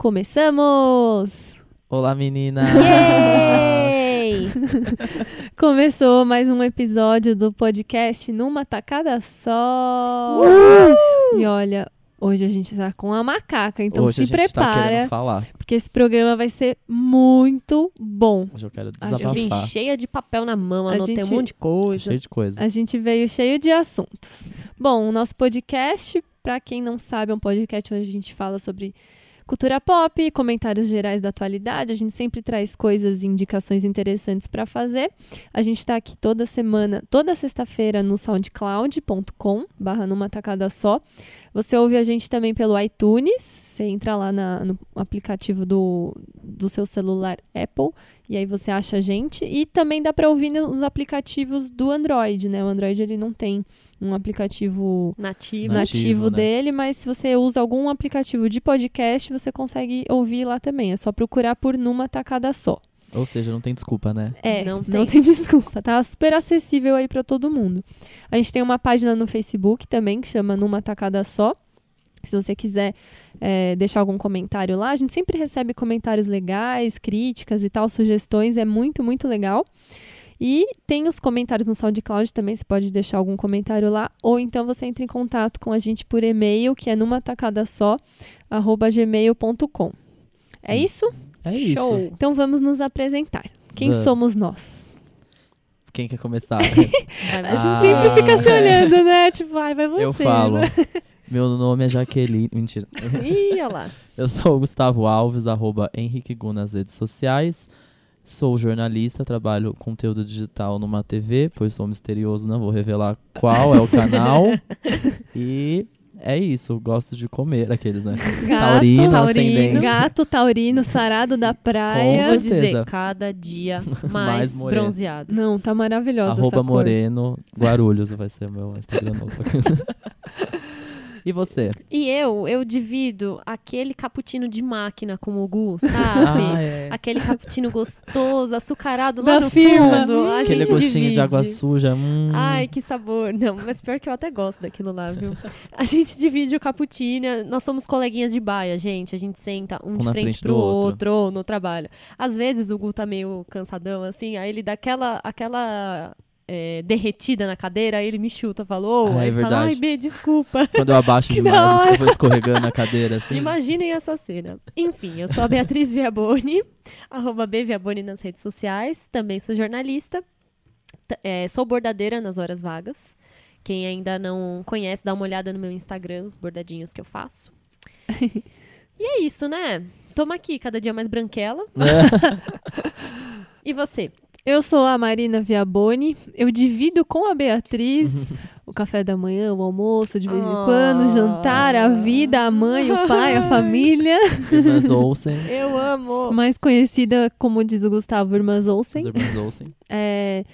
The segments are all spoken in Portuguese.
Começamos! Olá, menina! Yay! Começou mais um episódio do podcast numa tacada só. E olha, hoje a gente tá com a macaca, então Hoje se a gente tá prepara, querendo falar. porque esse programa vai ser muito bom. Hoje eu quero A gente Eu vim desabafar. cheia de papel na mão, A anotei gente- um monte de coisa. Cheio de coisa. A gente veio cheio de assuntos. Bom, o nosso podcast, para quem não sabe, é um podcast onde a gente fala sobre cultura pop, comentários gerais da atualidade. A gente sempre traz coisas e indicações interessantes para fazer. A gente está aqui toda semana, toda sexta-feira no soundcloud.com, barra numa tacada só. Você ouve a gente também pelo iTunes. Você entra lá na- no aplicativo do, do seu celular Apple e aí você acha a gente. E também dá para ouvir nos aplicativos do Android, né? O Android ele não tem um aplicativo Nativo. Nativo, né? dele, mas se você usa algum aplicativo de podcast, você consegue ouvir lá também. É só procurar por numa tacada só. Ou seja, não tem desculpa, né? É, Não não tem, desculpa, tá super acessível aí pra todo mundo. A gente tem uma página no Facebook também que chama Numa Tacada Só. Se você quiser é, deixar algum comentário lá, a gente sempre recebe comentários legais, críticas e tal, sugestões, é muito, muito legal. E tem os comentários no SoundCloud também, você pode deixar algum comentário lá, ou então você entra em contato com a gente por e-mail, que é numa tacada só, arroba gmail.com. É isso? É isso. Show. Então vamos nos apresentar. Quem Vamos. somos nós? Quem quer começar? A gente Ah, sempre fica se olhando, né? Tipo, ai, vai você. eu falo. né? Meu nome é Jaqueline. Mentira. Ih, olha lá. Eu sou o Gustavo Alves, arroba Henrique Gu nas redes sociais. Sou jornalista, trabalho conteúdo digital numa TV, pois sou misterioso, não vou revelar qual é o canal. e é isso, gosto de comer aqueles, né? Gato, Taurino, taurino, gato, taurino, sarado da praia. Vou Com dizer, cada dia Mais mais, moreno. bronzeado. Não, tá maravilhosa essa Arroba cor. Moreno Guarulhos vai ser o meu Instagram novo. E você? E eu, eu divido aquele cappuccino de máquina com o Gu, sabe? Ah, é. Aquele cappuccino gostoso, açucarado Da lá no firma. fundo. A Aquele gostinho divide. de água suja. Hum. Ai, que sabor. Não, mas pior que eu até gosto daquilo lá, viu? A gente divide o cappuccino, nós somos coleguinhas de baia, gente. A gente senta um de na frente, frente pro outro. outro. ou no trabalho. Às vezes o Gu tá meio cansadão, assim, aí ele dá aquela, aquela é, derretida na cadeira, aí ele me chuta, falou, Ah, é aí ele fala, ai. B, desculpa. Quando eu abaixo demais, eu vou escorregando a cadeira assim. Imaginem essa cena. Enfim, eu sou a Beatriz Viaboni, arroba B Viaboni nas redes sociais. Também sou jornalista. É, sou bordadeira nas horas vagas. Quem ainda não conhece, dá uma olhada no meu Instagram, os bordadinhos que eu faço. e é isso, né? Toma aqui, cada dia mais branquela. E você? Eu sou a Marina Viaboni. Eu divido com a Beatriz o café da manhã, o almoço, de vez em Ah. quando, o jantar, a vida, a mãe, o pai, a família. Irmãs Olsen. Eu amo! Mais conhecida, como diz o Gustavo, Irmãs As Olsen. irmãs Olsen. É,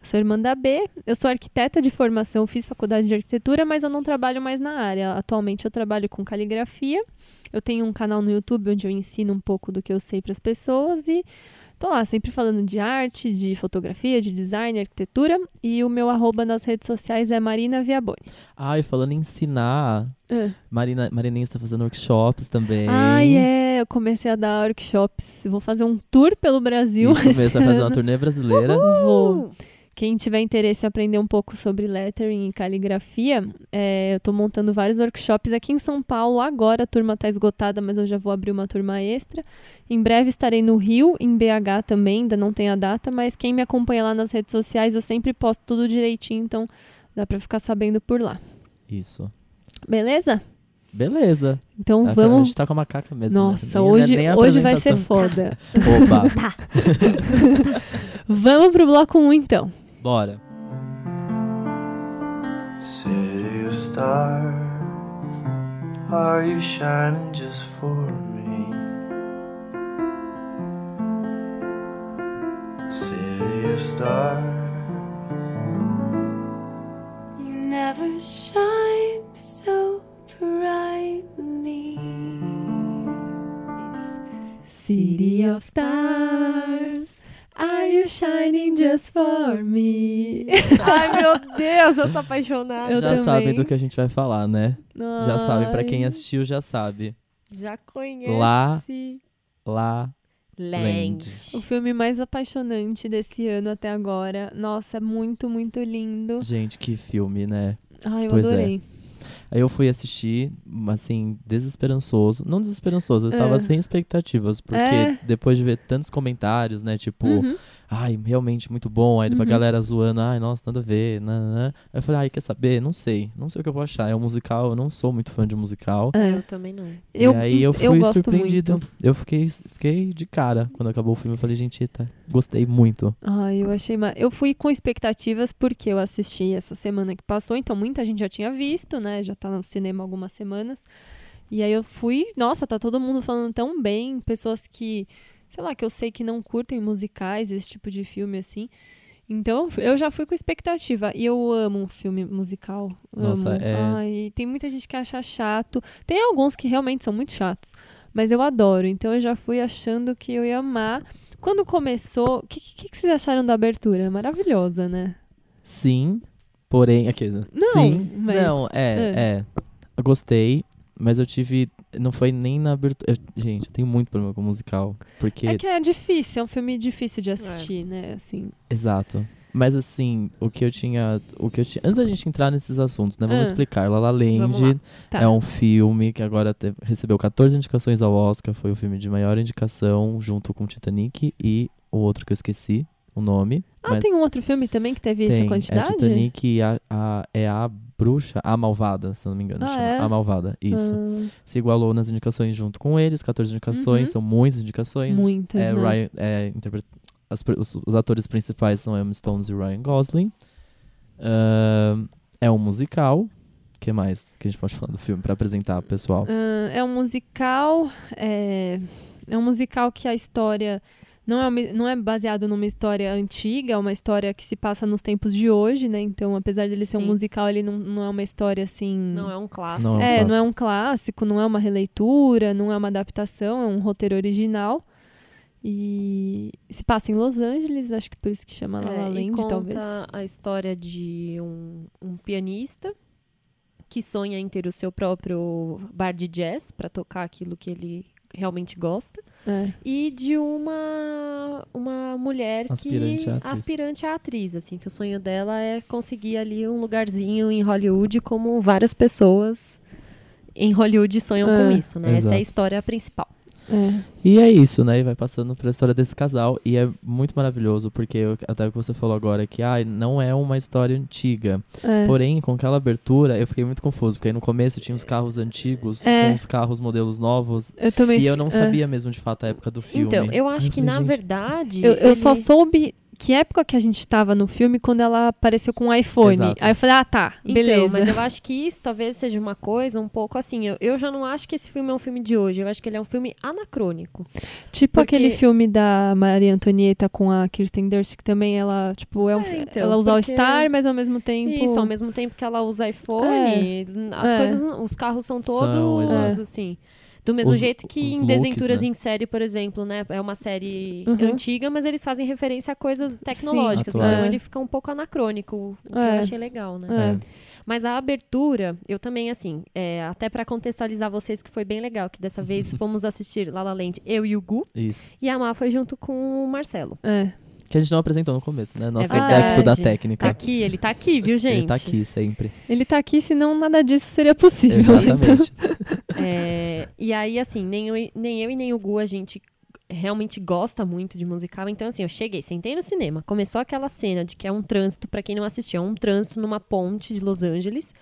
eu sou irmã da B, eu sou arquiteta de formação, fiz faculdade de arquitetura, mas eu não trabalho mais na área. Atualmente eu trabalho com caligrafia. Eu tenho um canal no YouTube onde eu ensino um pouco do que eu sei para as pessoas e tô lá sempre falando de arte, de fotografia, de design, arquitetura. E o meu arroba nas redes sociais é Marina Viaboni. Ai, falando em ensinar, Marina, Marininha está fazendo workshops também. Ai, é, eu comecei a dar workshops. Vou fazer um tour pelo Brasil. Isso mesmo, esse vai fazer uma turnê brasileira. Vou. Quem tiver interesse em aprender um pouco sobre lettering e caligrafia, é, eu estou montando vários workshops aqui em São Paulo. Agora a turma está esgotada, mas eu já vou abrir uma turma extra. Em breve estarei no Rio, em BH também, ainda não tem a data, mas quem me acompanha lá nas redes sociais, eu sempre posto tudo direitinho, então dá para ficar sabendo por lá. Isso. Beleza? Beleza. Então A- A vamos. gente tá com a macaca mesmo. né? Nossa, Nem- hoje, a hoje vai ser foda. Opa, Vamos pro bloco 1 então. Bora. City of stars, are you shining just for me? City of stars, You never shine so brightly. City of Stars, are you shining just for me? Ai, meu Deus, eu tô apaixonada. Eu já também. sabem do que a gente vai falar, né? Já Ai. sabem, pra quem assistiu já sabe. Já conhece. Lá- La Land. O filme mais apaixonante desse ano até agora. Nossa, é muito, muito lindo. Gente, que filme, né? Ai, eu Pois é. adorei. Aí eu fui assistir, assim, desesperançoso. Não desesperançoso, eu estava É. sem expectativas. Porque É. depois de ver tantos comentários, né? Tipo, Uhum. Ai, realmente muito bom. Aí a Uhum. galera zoando, ai, nossa, nada a ver. nananã. Aí eu falei, ai, quer saber? Não sei. Não sei o que eu vou achar. É um musical, eu não sou muito fã de musical. É. Eu também não. Eu, e aí eu fui eu gosto surpreendido. muito. Eu fiquei, fiquei de cara quando acabou o filme. Eu falei, gente, eita, gostei muito. Ai, eu achei. Ma... Eu fui com expectativas porque eu assisti essa semana que passou, então muita gente já tinha visto, né? Já tá no cinema algumas semanas. E aí eu fui, nossa, tá todo mundo falando tão bem, pessoas que, sei lá, que eu sei que não curtem musicais, esse tipo de filme assim. Então eu já fui com expectativa. E eu amo um filme musical. Nossa, amo. é- Ai, tem muita gente que acha chato. Tem alguns que realmente são muito chatos. Mas eu adoro. Então eu já fui achando que eu ia amar. Quando começou, o que, que, que vocês acharam da abertura? Maravilhosa, né? Sim, porém. Aqui, Não, Sim, mas- não, é, é. Eu gostei, mas eu tive. Não foi nem na abertura. eu- gente, eu tenho muito problema com musical. Porque. É que é difícil, é um filme difícil de assistir, né? Assim. Exato. Mas assim, o que eu tinha. O que eu tinha. Antes da gente entrar nesses assuntos, né? Vamos Ah. explicar. La La. Land Tá. é um filme que agora teve- recebeu 14 indicações ao Oscar. Foi o filme de maior indicação, junto com Titanic e o outro que eu esqueci o nome. Ah, tem um outro filme também que teve essa tem. É quantidade? Titanic e a, a- é a bruxa, a malvada, se não me engano. Ah, é? A malvada, isso. Ah, Se igualou nas indicações junto com eles, 14 indicações, Uhum. são muitas indicações. Muitas, é, né? Ryan- é, as os, os atores principais são Emma Stones e Ryan Gosling. Ahn, é um musical. O que mais que a gente pode falar do filme pra apresentar pro pessoal? ah, é um musical. É, é um musical que a história. Não é, uma- não é baseado numa história antiga, é uma história que se passa nos tempos de hoje, né? Então, apesar dele ser um Sim. musical, ele não, não é uma história assim. Não é um clássico. Não. É, clássico. não é um clássico, não é uma releitura, não é uma adaptação, é um roteiro original. E se passa em Los Angeles, acho que por isso que chama La La É, e Land, conta talvez. a história de um, um pianista que sonha em ter o seu próprio bar de jazz para tocar aquilo que ele realmente gosta É. e de uma uma mulher Aspirante que a atriz. aspirante a atriz assim que o sonho dela é conseguir ali um lugarzinho em Hollywood como várias pessoas em Hollywood sonham É, com isso né essa é exato. a história principal É. E é isso, né? E vai passando pela história desse casal. E é muito maravilhoso, porque eu- até o que você falou agora, que ah, não é uma história antiga. É. Porém, com aquela abertura, eu fiquei muito confuso, porque aí no começo tinha os carros antigos É. com os carros modelos novos. Eu também. E eu não é. sabia mesmo de fato a época do filme. então eu acho que na gente, verdade Eu, eu só ele- soube que época que a gente estava no filme quando ela apareceu com o iPhone. Exato. Aí eu falei, ah, tá, Então, beleza. mas eu acho que isso talvez seja uma coisa um pouco assim. Eu, eu já não acho que esse filme é um filme de hoje. Eu acho que ele é um filme anacrônico. Tipo porque- aquele filme da Maria Antonieta com a Kirsten Dunst, que também ela, tipo, é um, É, então, ela usa porque- All-Star, mas ao mesmo tempo... Isso, ao mesmo tempo que ela usa iPhone, as É. coisas, os carros são São, todos exato. assim. Do mesmo Os- jeito que em looks, Desventuras né? em Série, por exemplo, né? É uma série Uhum. antiga, mas eles fazem referência a coisas tecnológicas. Atuais. Então É. ele fica um pouco anacrônico, o que É. eu achei legal, né? É. Mas a abertura, eu também, assim, é, até pra contextualizar vocês, que foi bem legal, que dessa vez fomos assistir La La Land, eu e o Gu, Isso. e a Má foi junto com o Marcelo. É. Que a gente não apresentou no começo, né? Nosso É adepto da técnica. Tá aqui, ele tá aqui, viu, gente? Ele tá aqui sempre. Ele tá aqui, senão nada disso seria possível. Exatamente. É, e aí, assim, nem eu, nem eu e nem o Gu, a gente realmente gosta muito de musical. Então, assim, eu cheguei, sentei no cinema, começou aquela cena de que é um trânsito, pra quem não assistiu, é um trânsito numa ponte de Los Angeles.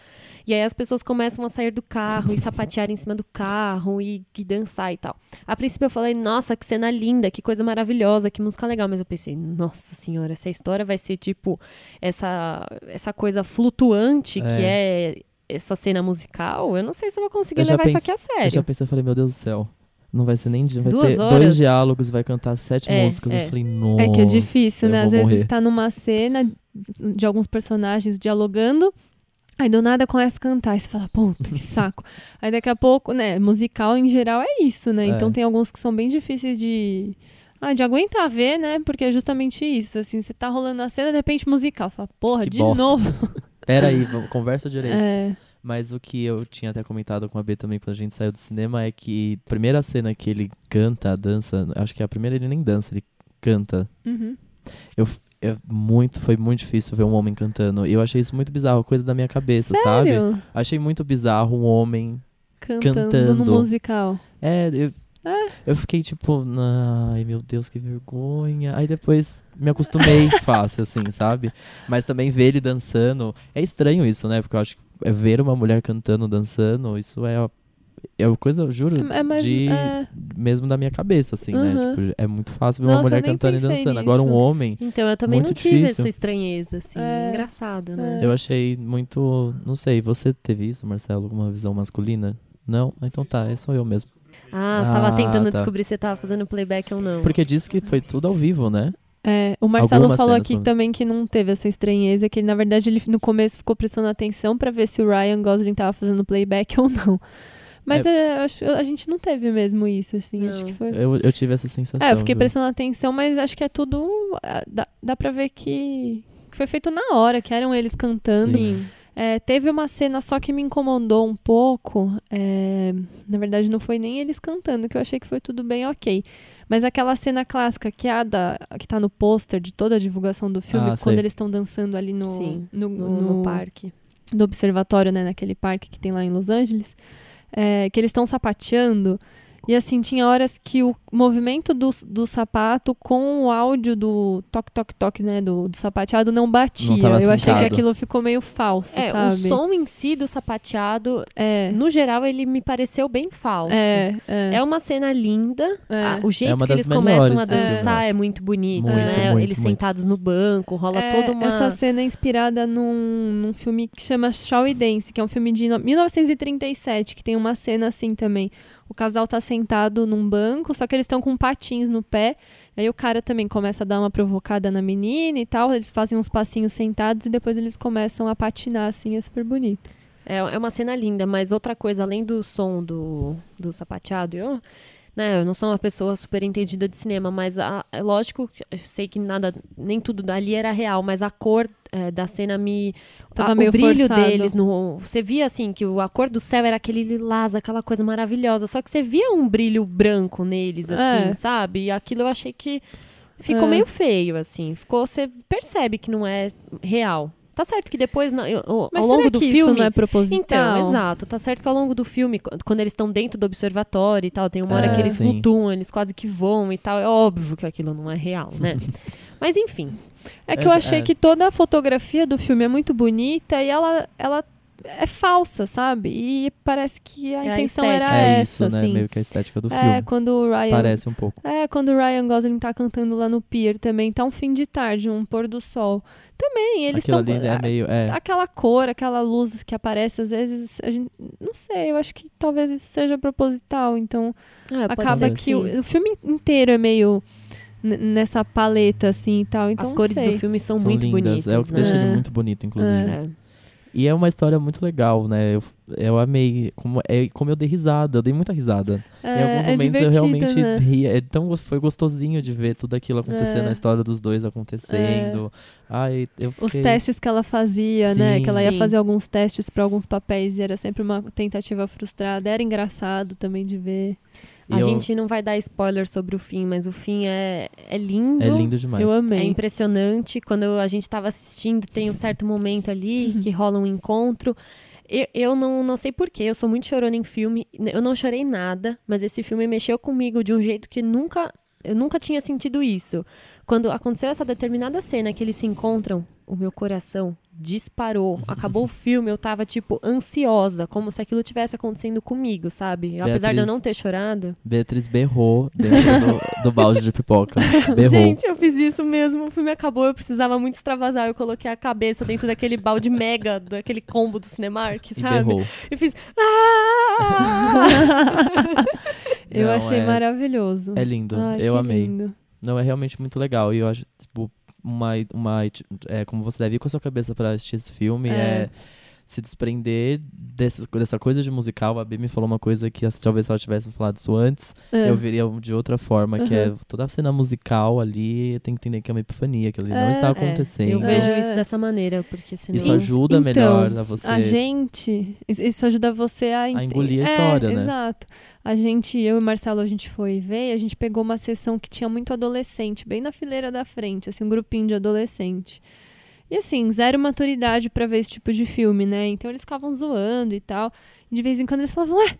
E aí as pessoas começam a sair do carro e sapatear em cima do carro e, e dançar e tal. A princípio eu falei, nossa, que cena linda, que coisa maravilhosa, que música legal. Mas eu pensei, nossa senhora, essa história vai ser tipo essa, essa coisa flutuante que é essa cena musical. Eu não sei se eu vou conseguir Eu levar isso pense- aqui a Eu sério. já pensei, eu falei, meu Deus do céu. Não vai ser nem. Vai Duas ter horas? dois diálogos, vai cantar sete É, músicas. é. Eu falei, nossa. É que é difícil, eu né? Às vezes morrer. tá numa cena de alguns personagens dialogando, aí do nada começa a cantar, e você fala, puta, que saco. aí daqui a pouco, né, musical em geral é isso, né? É. Então tem alguns que são bem difíceis de... Ah, de aguentar ver, né? Porque é justamente isso, assim, você tá rolando a cena, de repente musical, fala, porra, Que de bosta. novo. Pera aí, vamos- conversa direito. É, Mas o que eu tinha até comentado com a B também quando a gente saiu do cinema é que a primeira cena que ele canta, dança, acho que a primeira ele nem dança, ele canta. Uhum. É muito, foi muito difícil ver um homem cantando. E eu achei isso muito bizarro, coisa da minha cabeça, sabe? Sério? Achei muito bizarro um homem. Cantando, Cantando. no musical. É, eu, eu fiquei tipo, ai meu Deus, que vergonha. Aí depois me acostumei fácil, assim, sabe? Mas também ver ele dançando. É estranho isso, né? Porque eu acho que é ver uma mulher cantando, dançando, isso é. É uma coisa, eu juro, É mais. de, é. mesmo da minha cabeça, assim, né? Uhum. Tipo, é muito fácil ver Nossa, uma mulher cantando e dançando. Agora um nisso. homem, Então, eu também Muito não tive difícil. essa estranheza, assim. É. Engraçado, né? É. eu achei muito. Não sei, você teve isso, Marcelo? Alguma visão masculina? Não? Então tá, é só eu mesmo. Ah, você tava Ah, tentando tá. descobrir se você tava fazendo playback ou não. Porque diz que foi tudo ao vivo, né? É, o Marcelo Algumas falou aqui também que não teve essa estranheza, que na verdade ele no começo ficou prestando atenção pra ver se o Ryan Gosling tava fazendo playback ou não. Mas é, eu acho- a gente não teve mesmo isso, assim. Acho que foi. Eu, eu tive essa sensação. É, eu fiquei viu? prestando atenção, mas acho que é tudo. Dá, dá pra ver que, que foi feito na hora, que eram eles cantando. Sim. É, teve uma cena só que me incomodou um pouco. é, na verdade, não foi nem eles cantando, que eu achei que foi tudo bem ok. Mas aquela cena clássica que é a da, que tá no pôster de toda a divulgação do filme, Ah, quando eles estão dançando ali no, Sim, no, no, no- no parque. no observatório, né, naquele parque que tem lá em Los Angeles, é, que eles estão sapateando. E assim, tinha horas que o movimento do, do sapato com o áudio do toque, toque, toque, né, do, do sapateado não batia. Não Eu achei que aquilo ficou meio falso, É, sabe? o som em si do sapateado, É, no geral, ele me pareceu bem falso. é, é. É uma cena linda. É. Ah, o jeito uma que eles começam a eu dançar é muito bonito, Muito, né? muito, eles muito. sentados no banco, rola É, toda uma. Essa cena é inspirada num, num filme que chama Shall We Dance, que é um filme de no- 1937, que tem uma cena assim também. O casal tá sentado num banco, só que eles estão com patins no pé. Aí o cara também começa a dar uma provocada na menina e tal. Eles fazem uns passinhos sentados e depois eles começam a patinar, assim, é super bonito. É, é uma cena linda, mas outra coisa, além do som do, do sapateado, eu, né, eu não sou uma pessoa super entendida de cinema, mas a- é lógico, que eu sei que nada, nem tudo dali era real, mas a cor é, da cena me. Tava a- meio o brilho forçado. deles no. Você via assim que o- a cor do céu era aquele lilás, aquela coisa maravilhosa. Só que você via um brilho branco neles, assim, É. sabe? E aquilo eu achei que ficou É. meio feio, assim. Ficou. Você percebe que não é real. Tá certo que depois, na- eu- ao Mas longo será do que filme. isso não é proposital? Então, exato. Tá certo que ao longo do filme, qu- quando eles estão dentro do observatório e tal, tem uma hora É. que eles Sim. flutuam, eles quase que voam e tal. É óbvio que aquilo não é real, né? Mas enfim. É que eu É, achei é. que toda a fotografia do filme é muito bonita e ela, ela é falsa, sabe? E parece que a É a intenção estética. era é essa, isso, né? assim. Meio que a estética do é, filme. quando o Ryan. Parece um pouco. É, quando o Ryan Gosling tá cantando lá no pier também, tá um fim de tarde, um pôr do sol. Também, eles Aquilo estão. ali é meio. É, Aquela cor, aquela luz que aparece, às vezes, a gente. Não sei, eu acho que talvez isso seja proposital. Então, É, pode acaba ser que sim. o, o filme inteiro é meio nessa paleta, assim e tal. Então, As cores sei. do filme são, são muito lindas. bonitas. é o que né? deixa ele É. muito bonito, inclusive. É. É. E é uma história muito legal, né? Eu, eu amei. Como, é, como eu dei risada, eu dei muita risada. em alguns é momentos eu realmente né? ri. É tão, foi gostosinho de ver tudo aquilo acontecendo, É. a história dos dois acontecendo. Ai, eu Os fiquei... testes que ela fazia, né? Sim. Que ela ia Sim. fazer alguns testes para alguns papéis e era sempre uma tentativa frustrada. Era engraçado também de ver. E A eu- gente não vai dar spoiler sobre o fim, mas o fim é, é lindo. É lindo demais. Eu É amei. impressionante. Quando a gente tava assistindo, tem um certo momento ali que rola um encontro. Eu, eu não, não sei porquê, eu sou muito chorona em filme. Eu não chorei nada, mas esse filme mexeu comigo de um jeito que nunca. Eu nunca tinha sentido isso. Quando aconteceu essa determinada cena que eles se encontram, o meu coração disparou. Acabou o filme, eu tava, tipo, ansiosa, como se aquilo tivesse acontecendo comigo, sabe? Apesar de eu Beatriz- não ter chorado. Beatriz berrou dentro do, do balde de pipoca. Berrou. Gente, eu fiz isso mesmo. O filme acabou, eu precisava muito extravasar. Eu coloquei a cabeça dentro daquele balde mega, daquele combo do Cinemark, e sabe? berrou. E fiz. "Ah!" Eu Não, achei é- maravilhoso. É lindo. Ai, eu amei. lindo. Não, é realmente muito legal. E eu acho, tipo, uma. uma é, como você deve ir com a sua cabeça pra assistir esse filme. É. É. se desprender dessas, dessa coisa de musical. A B me falou uma coisa que talvez se ela tivesse falado isso antes, É. eu veria de outra forma, que é Uhum. toda a cena musical ali tem que entender que é uma epifania, que ali não É. está É, acontecendo. eu vejo É. isso dessa maneira, porque senão... Isso ajuda Então, melhor a você. A gente. isso- ajuda você a, ente- engolir a É, história, né? Exato. A gente, eu e Marcelo, a gente foi ver e a gente pegou uma sessão que tinha muito adolescente, bem na fileira da frente, assim, um grupinho de adolescente. E assim, zero maturidade pra ver esse tipo de filme, né? Então eles ficavam zoando e tal. E de vez em quando eles falavam, ué,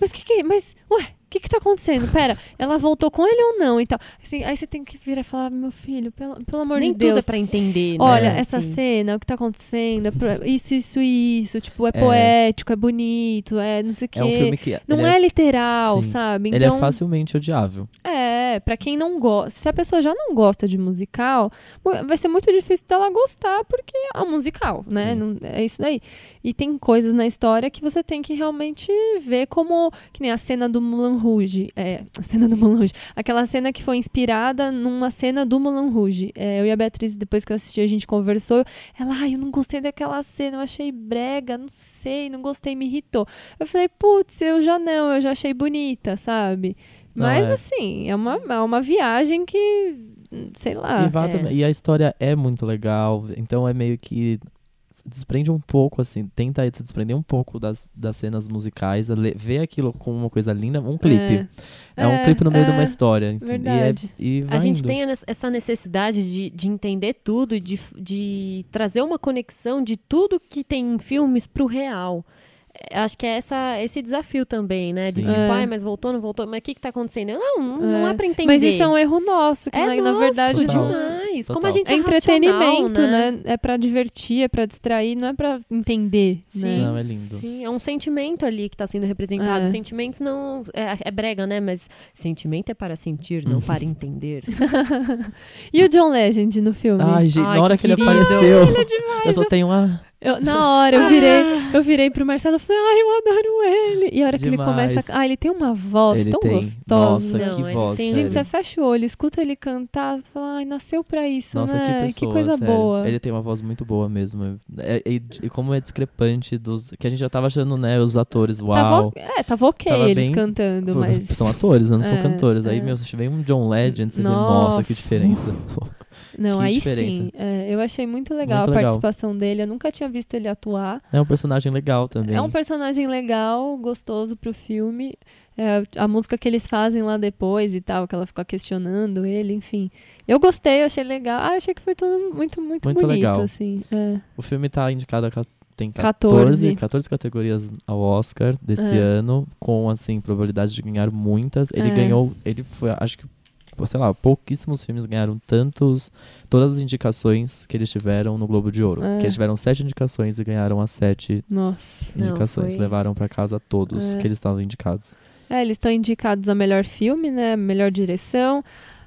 mas que que. Mas, ué, que que tá acontecendo? Pera, ela voltou com ele ou não? E tal. Assim, aí você tem que vir e falar, meu filho, pelo, pelo amor Nem de Deus. tudo é pra entender, né? Olha, essa assim. cena, o que tá acontecendo, é isso, isso, isso, tipo, é, É. poético, é bonito, é não sei o quê. É um filme que. Não ele é, literal, Sim. sabe? Ele Então, é facilmente odiável. é, pra quem não gosta, se a pessoa já não gosta de musical, mu- vai ser muito difícil dela gostar, porque é um musical, né? Não- é isso daí. E tem coisas na história que você tem que realmente ver como, que nem a cena do Moulin Rouge, é, a cena do Moulin Rouge, aquela cena que foi inspirada numa cena do Moulin Rouge. É, eu e a Beatriz, depois que eu assisti, a gente conversou, ela, ai, eu não gostei daquela cena, eu achei brega, não sei, não gostei, me irritou. Eu falei, putz, eu já não, eu já achei bonita, sabe? Não, Mas é. assim, é uma, é uma viagem que, sei lá. e, é. também- e a história é muito legal, então é meio que desprende um pouco, assim, tenta se desprender um pouco das, das cenas musicais, ver aquilo como uma coisa linda, um clipe. É, um É, clipe no meio de é, uma história. ent- verdade. E, é, e A gente indo. tem essa necessidade de, de entender tudo, e de, de trazer uma conexão de tudo que tem em filmes pro real. É, Acho que é essa, esse desafio também, né? De Sim. tipo, É. ai, mas voltou, não voltou, mas o que que tá acontecendo? Não, não, não é É. pra entender. Mas isso é um erro nosso, que É na, na nosso verdade Total. demais. Como Total. a gente é é, entretenimento, racional, né? É pra divertir, é pra distrair, não é pra entender. Sim. Né? Não, é lindo. Sim, é um sentimento ali que tá sendo representado. É. Sentimentos não. É, é brega, né? Mas sentimento é para sentir, não para entender. E o John Legend no filme? Ai, gente, Ai, na hora que que, ele apareceu, eu só tenho uma. Eu- na hora, eu virei, eu virei pro Marcelo e falei, ai, eu adoro ele. E a hora que ele Demais. começa. a- Ah, ele tem uma voz ele tão tem. gostosa. Nossa, Não, que ele voz. tem- Gente, você fecha o olho, escuta ele cantar, fala, ai, nasceu pra isso, Nossa, né? que pessoa, coisa sério. boa. Ele tem uma voz muito boa mesmo. É- e, e como é discrepante dos. Que a gente já tava achando, né, os atores, Tava, uau. é, tava ok Tava eles bem- cantando, mas. São atores, né? Não são É, cantores. Aí, é. meu, se vem um John Legend, você vê, nossa, que Nossa. diferença. Não, que aí diferença. sim. é, eu achei muito legal Muito a legal. participação dele. Eu nunca tinha visto ele atuar. É um personagem legal também. É um personagem legal, gostoso pro filme. É, a música que eles fazem lá depois e tal, que ela fica questionando ele, enfim. Eu gostei, eu achei legal. Ah, eu achei que foi tudo muito, muito, Muito bonito, legal. assim. é. O filme tá indicado a tem 14. 14, 14 categorias ao Oscar desse É. ano, com assim probabilidade de ganhar muitas. Ele É. ganhou, ele foi, acho que sei lá, pouquíssimos filmes ganharam tantos todas as indicações que eles tiveram no Globo de Ouro. É. Que eles tiveram sete indicações e ganharam as sete Nossa. Não, indicações, foi- levaram pra casa todos É. que eles estavam indicados. É, eles estão indicados a melhor filme, né? Melhor direção,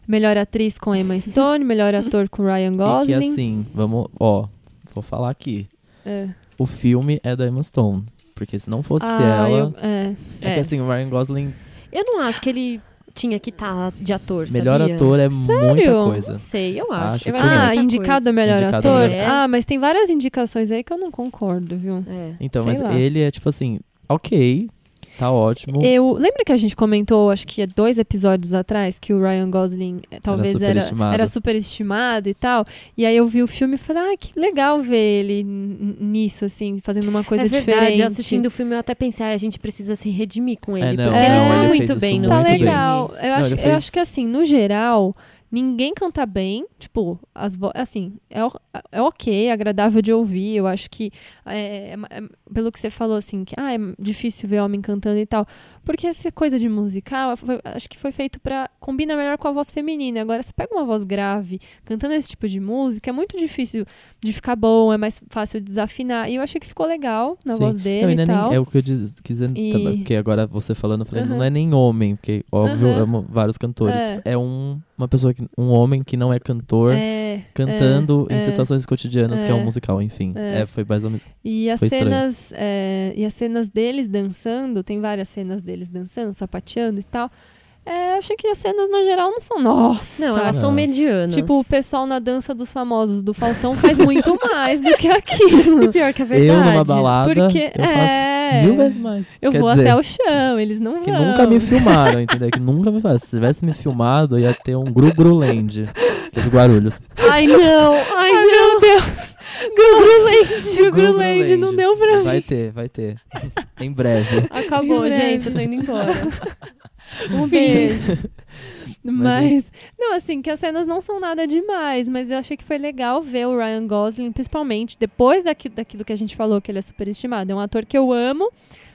melhor atriz com Emma Stone, melhor ator com Ryan E que Gosling. assim, vamos, ó, vou falar aqui. É. O filme é da Emma Stone, porque se não fosse Ah, ela, eu- é. é, que É. assim, o Ryan Gosling Eu não acho que ele tinha que estar de ator, melhor sabia? ator é muita Sério? coisa. Não sei, eu acho. Acho eu é Ah, muita indicado a coisa. melhor Indicado ator? melhor- Ah, mas tem várias indicações aí que eu não concordo, viu? É. Então, Sei mas lá. ele é tipo assim, ok, tá ótimo. Eu lembra que a gente comentou, acho que há dois episódios atrás, que o Ryan Gosling eh, talvez era superestimado. era superestimado e tal. E aí eu vi o filme e falei, ah, que legal ver ele n- nisso, assim, fazendo uma coisa é verdade, diferente. assistindo o filme eu até pensei, ah, a gente precisa se redimir com ele. É, não, porque ele não, tá ele muito bem no Tá bem. legal. Eu, Não, acho, ele eu fez- acho que assim, no geral, ninguém canta bem. Tipo, as vo- assim, é, o- é ok, é agradável de ouvir. Eu acho que, é, é é- pelo que você falou, assim, que ah, é difícil ver homem cantando e tal. Porque essa coisa de musical, foi- acho que foi feito pra. combina melhor com a voz feminina. Agora, você pega uma voz grave, cantando esse tipo de música, é muito difícil de ficar bom, é mais fácil de desafinar. E eu achei que ficou legal na Sim. voz Não, dele ainda e nem, tal. é o que eu diz, quis dizer E- também, porque agora você falando, eu falei, não é nem homem, porque óbvio, eu amo vários cantores. É. É, um, uma pessoa, que, um homem que não é cantor, É, cantando é, em é. Situações cotidianas, que é um É. musical, enfim. É. É, foi mais ou menos. E as cenas é, e as cenas deles dançando, tem várias cenas deles dançando, sapateando e tal. É, eu achei que as cenas no geral não são. Nossa! Não, elas Não. são medianas. Tipo, o pessoal na dança dos famosos do Faustão faz muito mais do que aquilo. pior que é Eu verdade. numa balada, Porque eu faço é. mil vezes mais. Eu Quer vou dizer, até o chão, eles não Que vão. nunca me filmaram, entendeu? Que nunca me faz. Se tivesse me filmado, ia ter um Gru Gru Land, que é de Guarulhos. Ai, não! Ai, Ai, não! meu Deus! Gruland! Gru Gru Gruland não deu pra mim. Vai ter, vai ter. em breve. Acabou, Em breve. gente. Eu tô indo embora. Um beijo. Mas Mas, não, assim, que as cenas não são nada demais, mas eu achei que foi legal ver o Ryan Gosling, principalmente depois daqui, daquilo que a gente falou, que ele é superestimado. É um ator que eu amo,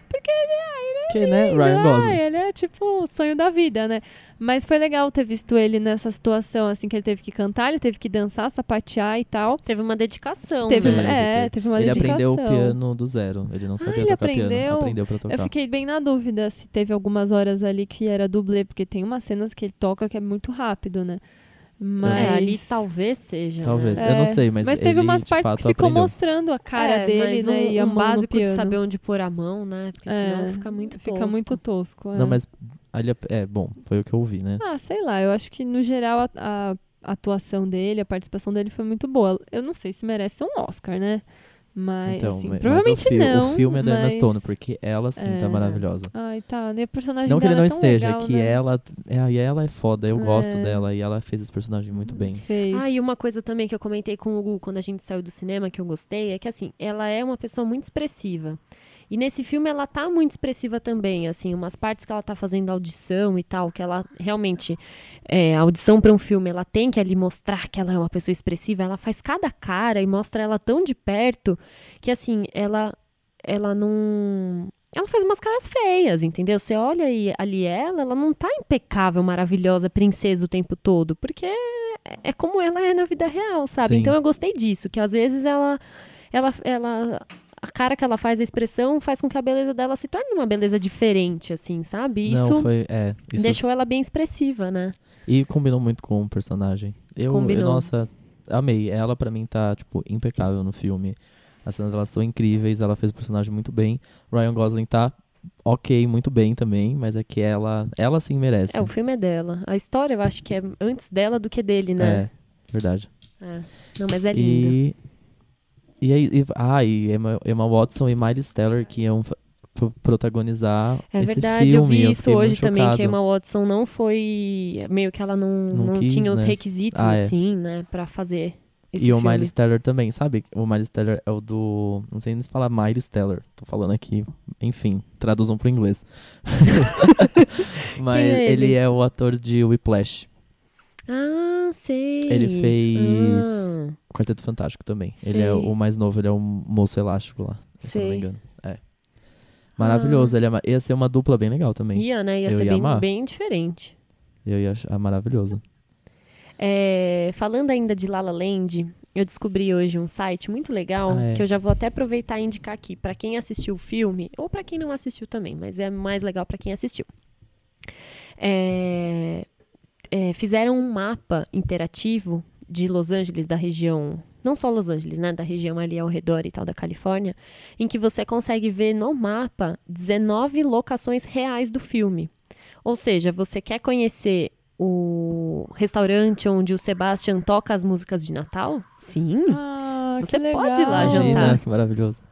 porque ele é, Que, né? lindo, Ryan ah, Gosling. ele é tipo o sonho da vida, né? Mas foi legal ter visto ele nessa situação, assim, que ele teve que cantar, ele teve que dançar, sapatear e tal. Teve uma dedicação. Teve, né? Teve, é, teve. teve uma Ele dedicação. aprendeu o piano do zero. Ele não sabia ele tocar aprendeu? piano. Aprendeu pra tocar. Eu fiquei bem na dúvida se teve algumas horas ali que era dublê, porque tem umas cenas que ele toca que é muito rápido, né? Mas É, ali talvez seja. Talvez. Né? Eu não sei, mas teve ele, umas partes fato, que ficou aprendeu. mostrando a cara É, dele, mas né? um, e a um mão no básico de saber onde pôr a mão, né? Porque senão É, fica muito tosco. Fica muito tosco. é. Não, mas ali, é bom, foi o que eu ouvi, né? Ah, sei lá, eu acho que no geral a, a atuação dele, a participação dele foi muito boa. Eu não sei se merece um Oscar, né? Mas, então, assim, mas- mas provavelmente o, fi- não. o filme é da Emma mas... Stone, porque ela sim tá É. maravilhosa. Ai, tá. E a personagem Não que ele não é esteja, legal, é que né? ela, é, e ela é foda, eu gosto É. dela e ela fez esse personagem muito bem. Fez. Ah, e uma coisa também que eu comentei com o Hugo quando a gente saiu do cinema, que eu gostei, é que assim, ela é uma pessoa muito expressiva. E nesse filme ela tá muito expressiva também, assim, umas partes que ela tá fazendo audição e tal, que ela realmente, é, a audição para um filme, ela tem que ali mostrar que ela é uma pessoa expressiva, ela faz cada cara e mostra ela tão de perto que assim, ela ela não ela faz umas caras feias, entendeu? Você olha e ali ela, ela não tá impecável, maravilhosa, princesa o tempo todo, porque é, é como ela é na vida real, sabe? Sim. Então eu gostei disso, que às vezes ela ela ela a cara que ela faz, a expressão, faz com que a beleza dela se torne uma beleza diferente, assim, sabe? Isso Não, foi, é, isso deixou ela bem expressiva, né? E combinou muito com o personagem. Eu, eu nossa, amei. Ela pra mim tá, tipo, impecável no filme. As cenas dela são incríveis, ela fez o personagem muito bem. Ryan Gosling tá ok, muito bem também, mas é que ela, ela sim merece. É, o filme é dela. A história eu acho que é antes dela do que dele, né? É, verdade. É. Não, mas é linda. E, e aí, e, ah, e Emma, Emma Watson e Miles Teller que iam protagonizar É esse verdade, filme. eu vi isso muito hoje também, que. Emma Watson não foi. Meio que ela não, Não não, quis, tinha os né? requisitos, Ah, é. assim, né, pra fazer esse E o filme. Miles Teller também, sabe? O Miles Teller é o do. Não sei nem se falar Miles Teller. Tô falando aqui. Enfim, traduzam pro inglês. Mas é ele? ele? é o ator de Whiplash. Ah, sei. Ele fez Ah, Quarteto Fantástico também. Ele é Sei. o mais novo, ele é o moço elástico lá. Se não me Sei. engano. É. Maravilhoso. Ele é ia ser uma dupla bem legal também. ia, né? Ia Eu ser ia bem, bem diferente. Eu ia achar maravilhoso. É, falando ainda de Lala Land, eu descobri hoje um site muito legal Ah, é. que eu já vou até aproveitar e indicar aqui para quem assistiu o filme ou para quem não assistiu também, mas é mais legal para quem assistiu. É, é, fizeram um mapa interativo de Los Angeles, da região, não só Los Angeles, né, da região ali ao redor e tal da Califórnia, em que você consegue ver no mapa 19 locações reais do filme. Ou seja, você quer conhecer o restaurante onde o Sebastian toca as músicas de Natal? Sim. Ah, que Você pode ir lá Imagina, jantar. que maravilhoso.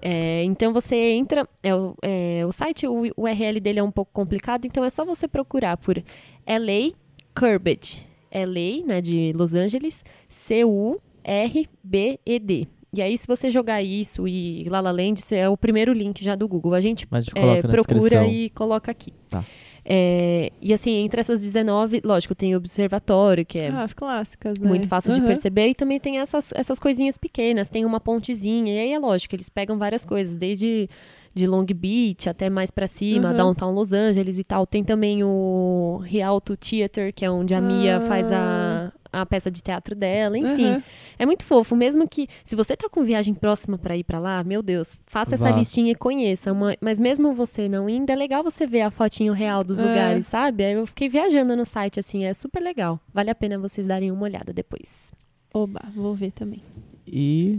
É, então você entra, é, o- é, o site, o URL dele é um pouco complicado, então é só você procurar por LA Curbed. LA, né, de Los Angeles, C-U-R-B-E-D. E aí, se você jogar isso e La La Land, isso é o primeiro link já do Google. A gente Mas a gente é, procura descrição. e coloca aqui. Tá. É, e assim, entre essas 19, lógico, tem o observatório, que é Ah, as clássicas, né? muito fácil de Aham. perceber. E também tem essas, essas coisinhas pequenas, tem uma pontezinha. E aí é lógico, eles pegam várias coisas, desde de Long Beach até mais pra cima, Uhum. Downtown Los Angeles e tal. Tem também o Rialto Theater, que é onde a Mia Ah. faz a, a peça de teatro dela. Enfim, Aham. é muito fofo. Mesmo que, se você tá com viagem próxima pra ir pra lá, meu Deus, faça essa Vá. listinha e conheça. Uma- mas mesmo você não indo, é legal você ver a fotinho real dos É. lugares, sabe? Aí eu fiquei viajando no site, assim, é super legal. Vale a pena vocês darem uma olhada depois. Oba, vou ver também. E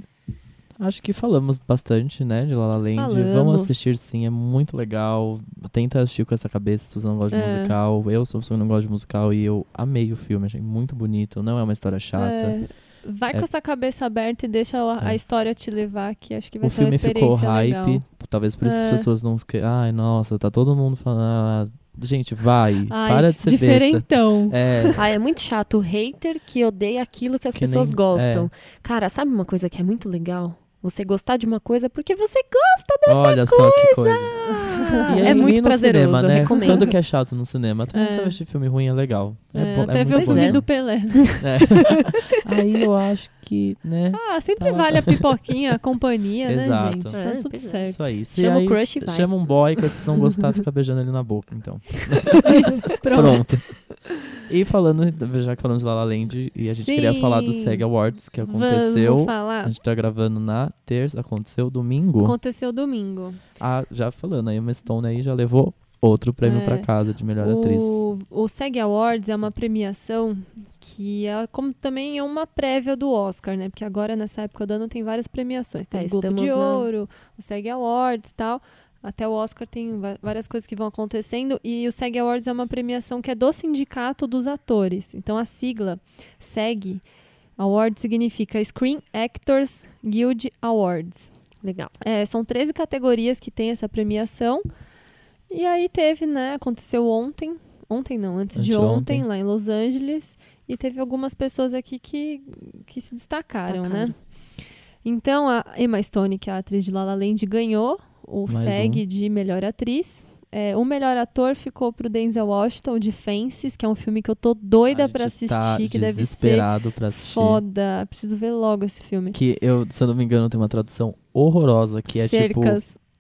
Acho que falamos bastante, né, de La La Land. Falamos. Vamos assistir sim, é muito legal. Tenta assistir com essa cabeça se você não gosta de É. musical. Eu sou uma pessoa que não gosta de musical e eu amei o filme, achei muito bonito. Não é uma história chata. É, vai É. com essa cabeça aberta e deixa a, a É. história te levar, que acho que vai O ser uma filme ficou experiência hype, legal. talvez por isso as É. pessoas não... Ai, nossa, tá todo mundo falando... ah, Gente, vai, Ai, para de ser besta. diferentão. É, Ah, é muito chato o hater que odeia aquilo que as Que pessoas nem- gostam. é. Cara, sabe uma coisa que é muito legal? Você gostar de uma coisa porque você gosta olha só que coisa. É muito prazeroso, cinema, né? recomendo. Quando que é chato no cinema, até É. assistir filme ruim é legal. É, É, bom, até é ver o filme bom. do Pelé. É. aí eu acho que, né? Ah, sempre Tá. vale a pipoquinha, a companhia, né, Exato. gente? Tá É, tudo é. certo. Isso aí. Se Chama o aí, crush e vai. Chama um boy, que se não gostar, fica beijando ele na boca, então. Pronto. E falando, já que falamos de La La Land, e a gente queria Sim. falar do SEG Awards, que aconteceu... Vamos A falar. gente tá gravando na terça, aconteceu domingo. Aconteceu domingo. Ah, já falando, aí uma Stone aí já levou outro prêmio É. pra casa de melhor atriz. O, o SEG Awards é uma premiação que é como também é uma prévia do Oscar, né? Porque agora, nessa época do ano, tem várias premiações. Tem É, o Globo estamos de na- Ouro, o SEG Awards e tal. Até o Oscar tem várias coisas que vão acontecendo. E o SEG Awards é uma premiação que é do Sindicato dos Atores. Então, a sigla SEG Awards significa Screen Actors Guild Awards. Legal. É, são 13 categorias que tem essa premiação. E aí teve, né? Aconteceu ontem. Ontem não, antes de Anteontem. ontem, lá em Los Angeles. E teve algumas pessoas aqui que, que se destacaram, né? Destacaram. Então, a Emma Stone, que é a atriz de La La Land, ganhou o Mais SEG de melhor atriz. É, o melhor ator ficou pro Denzel Washington, de Fences, que é um filme que eu tô doida A pra gente assistir, tá que deve ser desesperado pra assistir. foda. Preciso ver logo esse filme. Que eu, se eu não me engano, tem uma tradução horrorosa, que é tipo...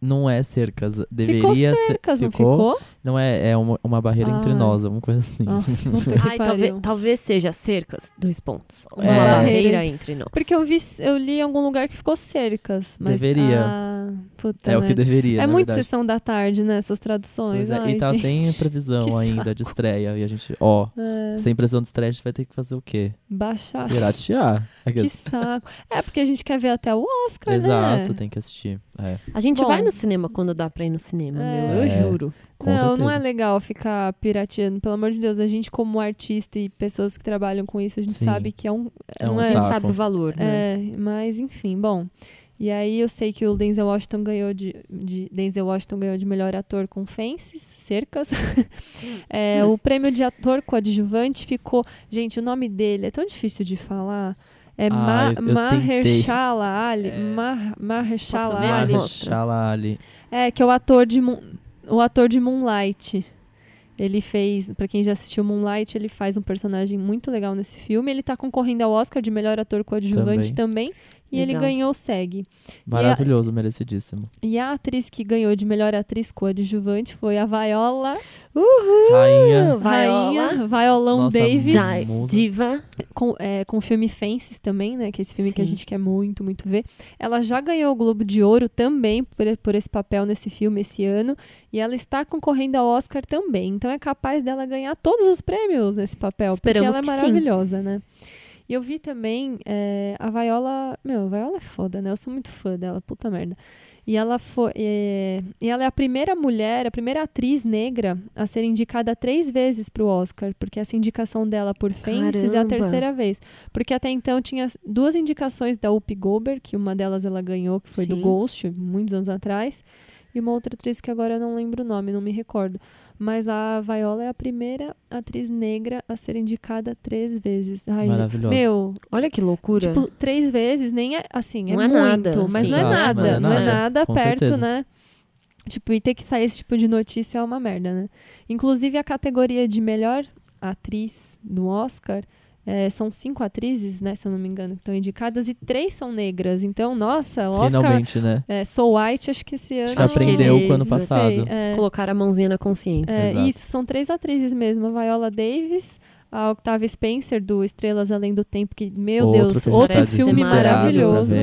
Cercas. Não é cercas, ficou deveria ser... cercas, não ficou? Não é, é uma, uma barreira entre Ai. nós, uma coisa assim. Nossa, Ai, talvez, talvez seja cercas, dois pontos. Uma É. barreira entre nós. Porque eu vi, eu li em algum lugar que ficou cercas. Mas, Deveria. Ah, puta é o que merda. deveria, É na muito verdade. sessão da tarde, né? Essas traduções. É, Ai, e tá gente. sem previsão Que ainda de estreia. E a gente, ó, É, sem previsão de estreia, a gente vai ter que fazer o quê? baixar. Piratear. Ah. Que saco. É porque a gente quer ver até o Oscar, Exato, né? tem que assistir. É, A gente Bom. vai no cinema quando dá pra ir no cinema, É. meu. Eu É. juro. com não, certeza. não é legal ficar pirateando. Pelo amor de Deus, a gente como artista e pessoas que trabalham com isso, a gente Sim. sabe que é um... É não um A é, gente saco. sabe o valor, né? É, mas enfim, bom. E aí eu sei que o Denzel Washington ganhou de, de- Denzel Washington ganhou de melhor ator com Fences, Cercas. É, O prêmio de ator coadjuvante ficou, gente, o nome dele é tão difícil de falar. É Ah, Mahershala Ali, É. Mar Mahershala? Ali. Mahershala Ali. É, que é o ator de Moon- o ator de Moonlight. Ele fez, pra quem já assistiu Moonlight, ele faz um personagem muito legal nesse filme. Ele tá concorrendo ao Oscar de melhor ator coadjuvante também. E ele Legal. ganhou o SEG. Maravilhoso, merecidíssimo. E a atriz que ganhou de melhor atriz coadjuvante foi a Viola, Rainha. Viola. Rainha, Violão Nossa, Davis. Diva. com, é, com o filme Fences também, né? Que é esse filme que a Sim. gente quer muito, muito ver. Ela já ganhou o Globo de Ouro também por, por esse papel nesse filme esse ano. E ela está concorrendo ao Oscar também. Então é capaz dela ganhar todos os prêmios nesse papel. Esperamos porque ela é que sim. maravilhosa, né? E eu vi também é, a Viola. Meu, a Viola é foda, né? Eu sou muito fã dela, puta merda. E ela foi. é, e ela é a primeira mulher, a primeira atriz negra a ser indicada três vezes pro Oscar, porque essa indicação dela por Fences é a terceira vez. Porque até então tinha as- duas indicações da Whoopi Goldberg, que uma delas ela ganhou, que foi do Sim. Ghost, muitos anos atrás, e uma outra atriz que agora eu não lembro o nome, não me recordo. Mas a Viola é a primeira atriz negra a ser indicada três vezes. Ai, Maravilhosa. meu, Olha que loucura. Tipo, três vezes nem é assim, é Não é muito, nada, mas não é nada, mas é não é nada, nada com perto, certeza. né? Tipo, e ter que sair esse tipo de notícia é uma merda, né? Inclusive a categoria de melhor atriz no Oscar é, são cinco atrizes, né? Se eu não me engano, que estão indicadas e três são negras. Então, nossa, o Oscar Finalmente, né? é, Soul White, acho que esse ano. Acho que Acho que aprendeu eles- o ano sei, passado. é. Colocar a mãozinha na consciência. É, Exato. isso, são três atrizes mesmo. A Viola Davis, a Octavia Spencer, do Estrelas Além do Tempo, que, meu outro Deus, outro tá filme maravilhoso.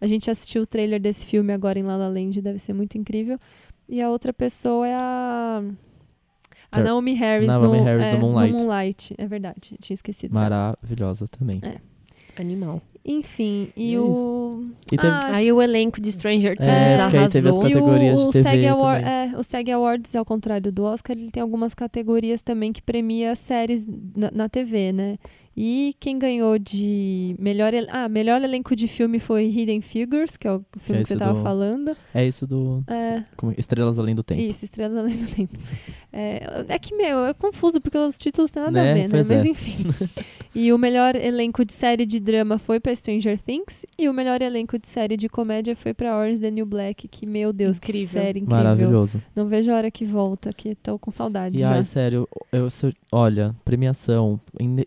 A gente assistiu o trailer desse filme agora em La La Land, deve ser muito incrível. E a outra pessoa é a... A. Naomi Harris, Naomi no, Harris é, do Moonlight. Moonlight. É verdade, tinha esquecido. Maravilhosa também. É. Animal. Enfim, e É o. E teve- Ah, Aí o elenco de Stranger Things É, porque aí arrasou. teve as e o, categorias de o TV SEG Award, é, o SEG Awards, ao contrário do Oscar, ele tem algumas categorias também que premia séries na, na TV, né? E quem ganhou de melhor, el- ah, melhor elenco de filme foi Hidden Figures, que é o filme que, esse você tava do- falando. É isso do É, como- Estrelas Além do Tempo. isso, Estrela Além do Tempo. É, é que, meu, é confuso porque os títulos têm nada Né? a ver, né? Pois Mas é. enfim. e o melhor elenco de série de drama foi pra Stranger Things. E o melhor elenco de série de comédia foi pra Orange the New Black, que, meu Deus, Incrível. que série incrível. Maravilhoso. Não vejo a hora que volta, que tô com saudade E já. ai, sério, eu, eu- olha, premiação, inde-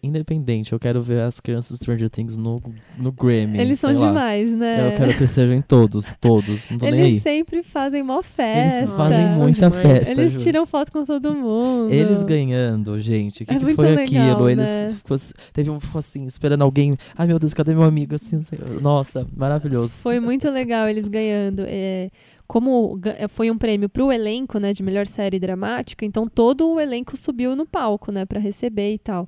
independente, eu quero ver as crianças do Stranger Things no, no Grammy. Eles são lá. demais, né? Eu quero que sejam em todos, todos, não tô nem Eles aí. sempre fazem mó festa. Eles fazem muita demais. festa. Eles juro. tiram foto com todo mundo. Eles ganhando, gente. O que, É que foi legal, aquilo? Eles né? ficou teve um ficou assim, esperando alguém. Ai meu Deus, cadê meu amigo? Assim, assim, nossa, maravilhoso. Foi muito legal eles ganhando. É, como é, foi um prêmio pro elenco, né, de melhor série dramática, então todo o elenco subiu no palco, né, para receber e tal.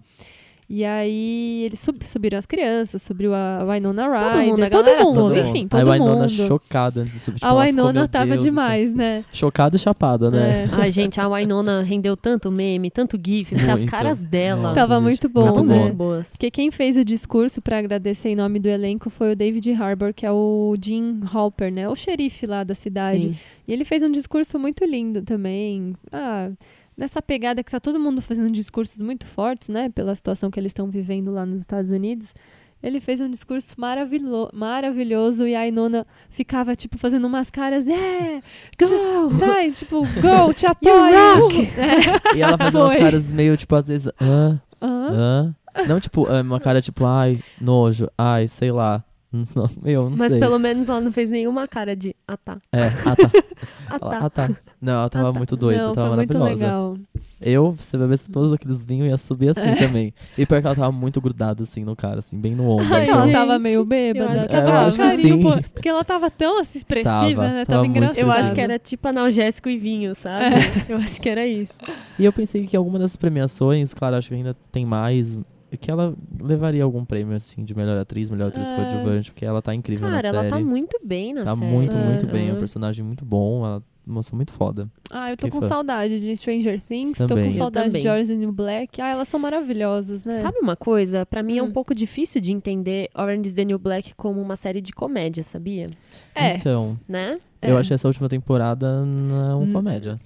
E aí eles sub- subiram as crianças, subiu a Winona Ryder, mundo, a todo galera mundo, toda. enfim, todo a Winona mundo. chocada antes de subir. tipo, a ficou, Winona meu tava Deus céu. demais, né? Chocada e chapada, né? É. Ai, gente, a Winona rendeu tanto meme, tanto gif, porque as caras dela Nossa, Tava gente, muito bom, muito né? muito boas. Porque quem fez o discurso para agradecer em nome do elenco foi o David Harbour, que é o Jim Halper, né? O xerife lá da cidade. Sim. E ele fez um discurso muito lindo também. Ah, nessa pegada que tá todo mundo fazendo discursos muito fortes, né? Pela situação que eles estão vivendo lá nos Estados Unidos. Ele fez um discurso maravilo maravilhoso e a Inona ficava, tipo, fazendo umas caras, é, go, vai, tipo, go, te apoio. É. E ela fazia umas caras meio, tipo, às vezes. Hã? Hã? Hã? Não, tipo, ah, uma cara tipo, ai, nojo, ai, sei lá. Não, eu não Mas sei. pelo menos ela não fez nenhuma cara de ah tá, É, ah tá. ah Ela- tá. ah tá. Não, ela tava Ah, tá. muito doida, Não, tava foi muito maravilhosa. legal. Eu, se bebesse todos aqueles vinhos, ia subir assim É. também. E pior que ela tava muito grudada assim no cara, assim, bem no ombro. Ai, Ela então, gente, tava meio eu bêbada. acho que ela- com eu acho que carinho, sim. pô, porque ela tava tão assim, expressiva, Tava, né? tava Tava, engraçada. Eu acho que era tipo analgésico e vinho, sabe? É. Eu acho que era isso. E eu pensei que alguma das premiações, claro, acho que ainda tem mais, que ela levaria algum prêmio, assim, de melhor atriz, melhor atriz É. coadjuvante, porque ela tá incrível Cara, na ela série. tá muito bem na Tá série. muito, muito É, bem. É um personagem muito bom, ela moça muito foda. Ah, eu tô Que com fã. saudade de Stranger Things, tô Também. com Eu saudade de. Orange and New Black. Ah, elas são maravilhosas, né? Sabe uma coisa? Pra mim é Hum. um pouco difícil de entender Orange is the New Black como uma série de comédia, sabia? É. Então, Né? eu É. achei essa última temporada não Hum. comédia.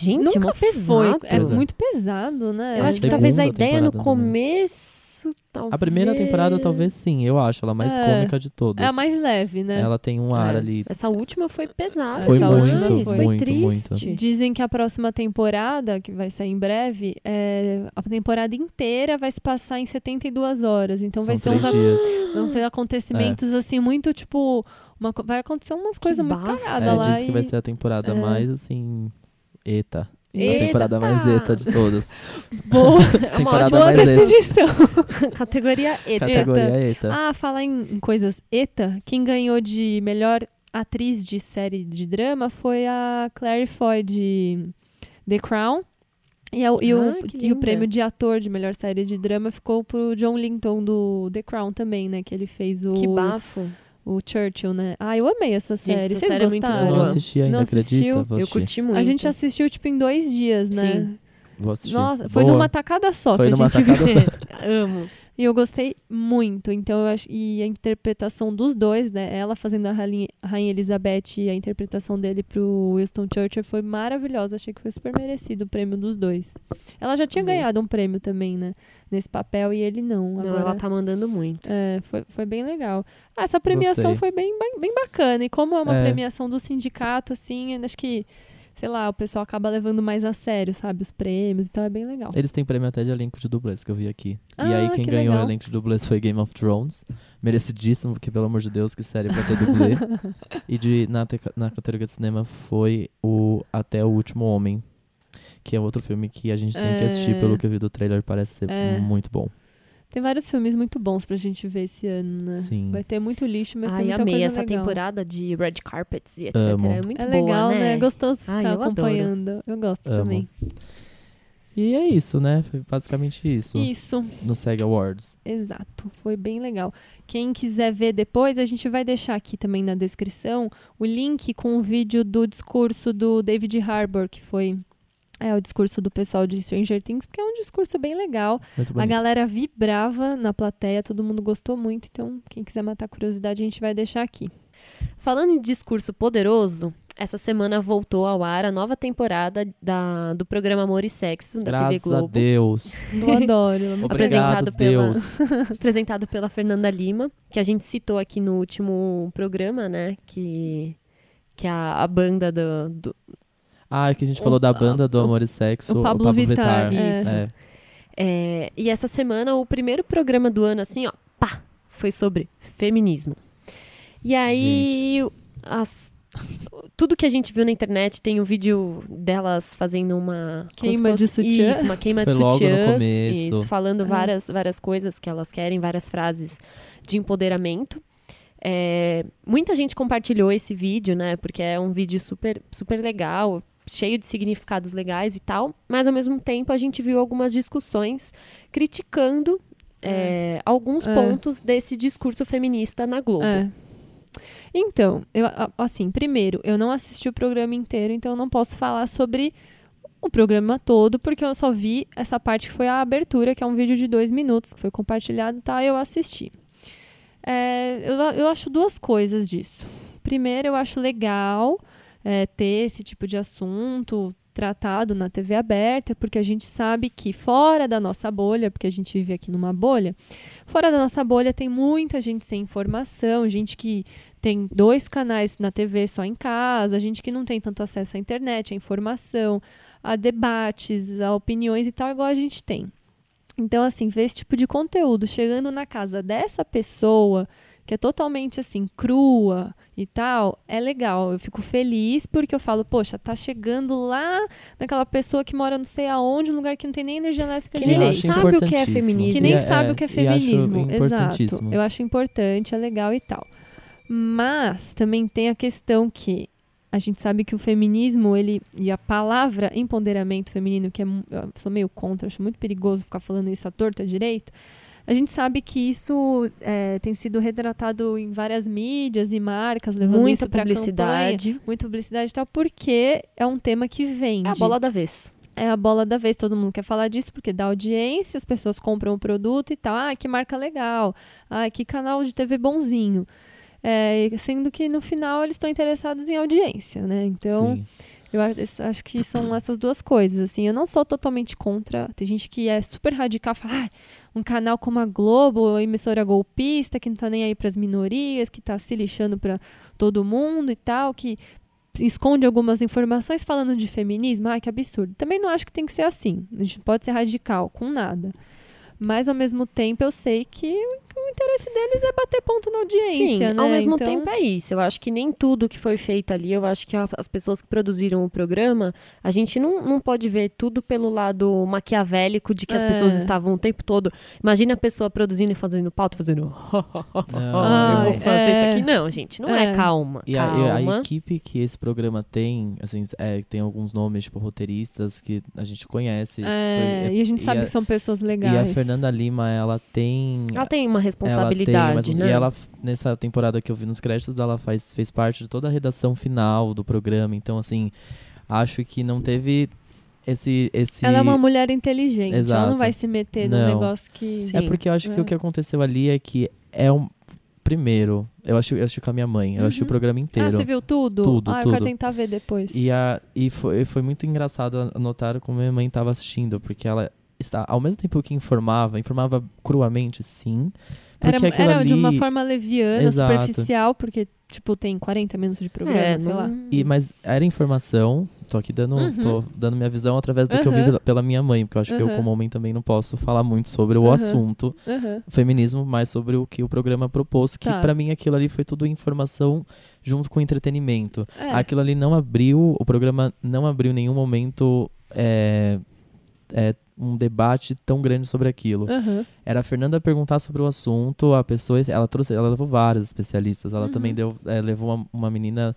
Gente, Nunca mó foi. pesado. É Pois é. muito pesado, né? Eu É, acho que talvez a ideia no começo, talvez... A primeira temporada, talvez sim, eu acho, ela mais É. cômica de todas. É a mais leve, né? Ela tem um ar É. ali. Essa última foi pesada. Foi demais, muito, foi muito, triste. muito. Dizem que a próxima temporada, que vai sair em breve, é, a temporada inteira vai se passar em 72 horas. Então vai ser São uns vão ser acontecimentos assim muito tipo uma vai acontecer umas coisas muito cagadas É, lá diz que e- vai ser a temporada É. mais assim. Eta. A Eita, temporada mais tá. eta de todas. boa, É uma Temporada ótima mais eta. definição. categoria E. Categoria eta. Ah, falar em, coisas ETA, quem ganhou de melhor atriz de série de drama foi a Claire Foy de The Crown. E, a- e o, Ah, que e o prêmio de ator de melhor série de drama ficou pro John Linton do The Crown também, né? Que ele fez o, Que bafo. O Churchill, né? Ah, eu amei essa série. essa Vocês série é gostaram? Eu não assisti ainda, Não assistiu? acredita? Vou Eu curti muito. A gente assistiu, tipo, em dois dias, né? Sim. Vou assistir. Nossa, foi Boa. numa tacada só Foi que a gente viu. só. Amo. E eu gostei muito. Então, eu acho. E a interpretação dos dois, né? Ela fazendo a Rainha, Rainha Elizabeth e a interpretação dele pro Winston Churchill foi maravilhosa. Achei que foi super merecido o prêmio dos dois. Ela já tinha ganhado um prêmio também, né? Nesse papel, e ele não. Não, Agora, ela tá mandando muito. é, foi, foi bem legal. Ah, essa premiação Gostei. foi bem, bem, bem bacana. E como é uma É. premiação do sindicato, assim, acho que, sei lá, o pessoal acaba levando mais a sério, sabe? Os prêmios. Então é bem legal. Eles têm prêmio até de elenco de dublês que eu vi aqui. e Ah, aí quem que ganhou legal. o elenco de dublês foi Game of Thrones. Merecidíssimo, porque pelo amor de Deus, que série pra ter dublê. e de, na, na categoria de cinema foi o Até o Último Homem. Que é outro filme que a gente tem que assistir, É. pelo que eu vi do trailer, parece ser É. muito bom. Tem vários filmes muito bons pra gente ver esse ano, né? Sim. Vai ter muito lixo, mas tem Ai, muita amei coisa essa legal. temporada de Red Carpets e etc. Amo. É muito É boa, legal, né? né? É gostoso ficar Ai, eu adoro. acompanhando. Eu gosto Amo. também. E é isso, né? Foi basicamente isso. Isso, No SEG Awards. exato. Foi bem legal. Quem quiser ver depois, a gente vai deixar aqui também na descrição o link com o vídeo do discurso do David Harbour, que foi é, o discurso do pessoal de Stranger Things, porque é um discurso bem legal. Muito A galera vibrava na plateia, todo mundo gostou muito, então quem quiser matar a curiosidade, a gente vai deixar aqui. Falando em discurso poderoso, essa semana voltou ao ar a nova temporada da, do programa Amor e Sexo da TV Graças a Globo, Deus. Eu adoro. eu Obrigado, Apresentado pela- Deus. apresentado pela Fernanda Lima, que a gente citou aqui no último programa, né? Que, que a, a banda do, do- Ah, é que a gente falou da banda do o- Amor e Sexo. o Pablo Vittar, é. É. e essa semana o primeiro programa do ano, assim, ó, pá, foi sobre feminismo. E aí, as- tudo que a gente viu na internet tem o vídeo delas fazendo uma Queima de sutiã. Isso, uma queima Foi de logo no sutiãs, começo. isso, falando É. várias, várias coisas que elas querem, várias frases de empoderamento. É, muita gente compartilhou esse vídeo, né? Porque é um vídeo super, super legal, cheio de significados legais e tal. Mas ao mesmo tempo a gente viu algumas discussões criticando é, alguns É. pontos desse discurso feminista na Globo. É. Então, eu, assim, primeiro, eu não assisti o programa inteiro, então eu não posso falar sobre o programa todo, porque eu só vi essa parte que foi a abertura, que é um vídeo de dois minutos, que foi compartilhado e tal, e eu assisti. É, eu, eu acho duas coisas disso. Primeiro, eu acho legal é, ter esse tipo de assunto tratado na TV aberta, porque a gente sabe que fora da nossa bolha, porque a gente vive aqui numa bolha, fora da nossa bolha tem muita gente sem informação, gente que tem dois canais na TV só em casa, gente que não tem tanto acesso à internet, à informação, a debates, a opiniões e tal, igual a gente tem. Então, assim, ver esse tipo de conteúdo chegando na casa dessa pessoa, que é totalmente assim, crua e tal, é legal. Eu fico feliz porque eu falo, poxa, tá chegando lá naquela pessoa que mora não sei aonde, um lugar que não tem nem energia elétrica Que Eu nem sabe o que é feminismo. Que nem E sabe é- o que é feminismo. Exato. Eu acho importante, é legal e tal. Mas também tem a questão que a gente sabe que o feminismo, ele e a palavra empoderamento feminino, que é, eu sou meio contra, acho muito perigoso ficar falando isso à torta direito. A gente sabe que isso é, tem sido retratado em várias mídias e marcas, levando Muita isso para campanha, publicidade. muita publicidade e tal, porque é um tema que vende É a bola da vez. é a bola da vez, todo mundo quer falar disso porque dá audiência, as pessoas compram o produto e tal. Ah, que marca legal. Ah, que canal de TV bonzinho. É, sendo que no final eles estão interessados em audiência, né? Então, Sim. Eu acho que são essas duas coisas, assim. Eu não sou totalmente contra. Tem gente que é super radical, fala, ah, um canal como a Globo, emissora golpista, que não tá nem aí pras minorias, que tá se lixando pra todo mundo e tal, que esconde algumas informações falando de feminismo. Ah, que absurdo. Também não acho que tem que ser assim. A gente pode ser radical com nada. Mas, ao mesmo tempo, eu sei que o interesse deles é bater ponto na audiência, Sim, né? ao mesmo Então- tempo é isso. Eu acho que nem tudo que foi feito ali, eu acho que a- as pessoas que produziram o programa, a gente não, não pode ver tudo pelo lado maquiavélico de que as É. pessoas estavam o tempo todo. Imagina a pessoa produzindo e fazendo pauta, fazendo. Não. eu vou fazer é. isso aqui. Não, gente, não é, É. calma. E a, e a calma. equipe que esse programa tem, assim, é, tem alguns nomes, tipo, roteiristas que a gente conhece. É, Foi- e a gente sabe a- que são pessoas E legais. a Fernanda Lima, ela tem. Ela tem uma ela responsabilidade, tem, mas- né? E ela, nessa temporada que eu vi nos créditos, ela faz, fez parte de toda a redação final do programa. Então, assim, acho que não teve esse. esse... Ela é uma mulher inteligente. Ela Exato. não vai se meter num Não. negócio que. Sim. É porque eu acho que É. o que aconteceu ali é que é um. Primeiro, eu acho, eu assisti com a minha mãe, eu assisti o Uhum. programa Ah, inteiro. você viu tudo? Tudo, ah, eu quero tudo. tentar ver depois. E, a, e foi, foi muito engraçado notar como minha mãe estava assistindo, porque ela está, ao mesmo tempo que informava, informava cruamente, sim. Era, Porque era de uma ali- forma leviana, Exato. superficial, porque, tipo, tem 40 minutos de programa, é, sei não- lá. E, mas era informação, tô aqui dando, Uhum. tô dando minha visão através do que eu vi Uhum. pela- minha mãe, porque eu acho que eu, Uhum. como homem, também não posso falar muito sobre o Uhum. assunto feminismo, mas sobre o que o programa propôs, que Tá. pra mim aquilo ali foi tudo informação junto com entretenimento. É. Aquilo ali não abriu, o programa não abriu em nenhum momento é, é, um debate tão grande sobre aquilo. Aham. Era a Fernanda perguntar sobre o assunto, a pessoa, ela trouxe, ela levou várias especialistas, ela Uhum. também deu, é, levou uma, uma menina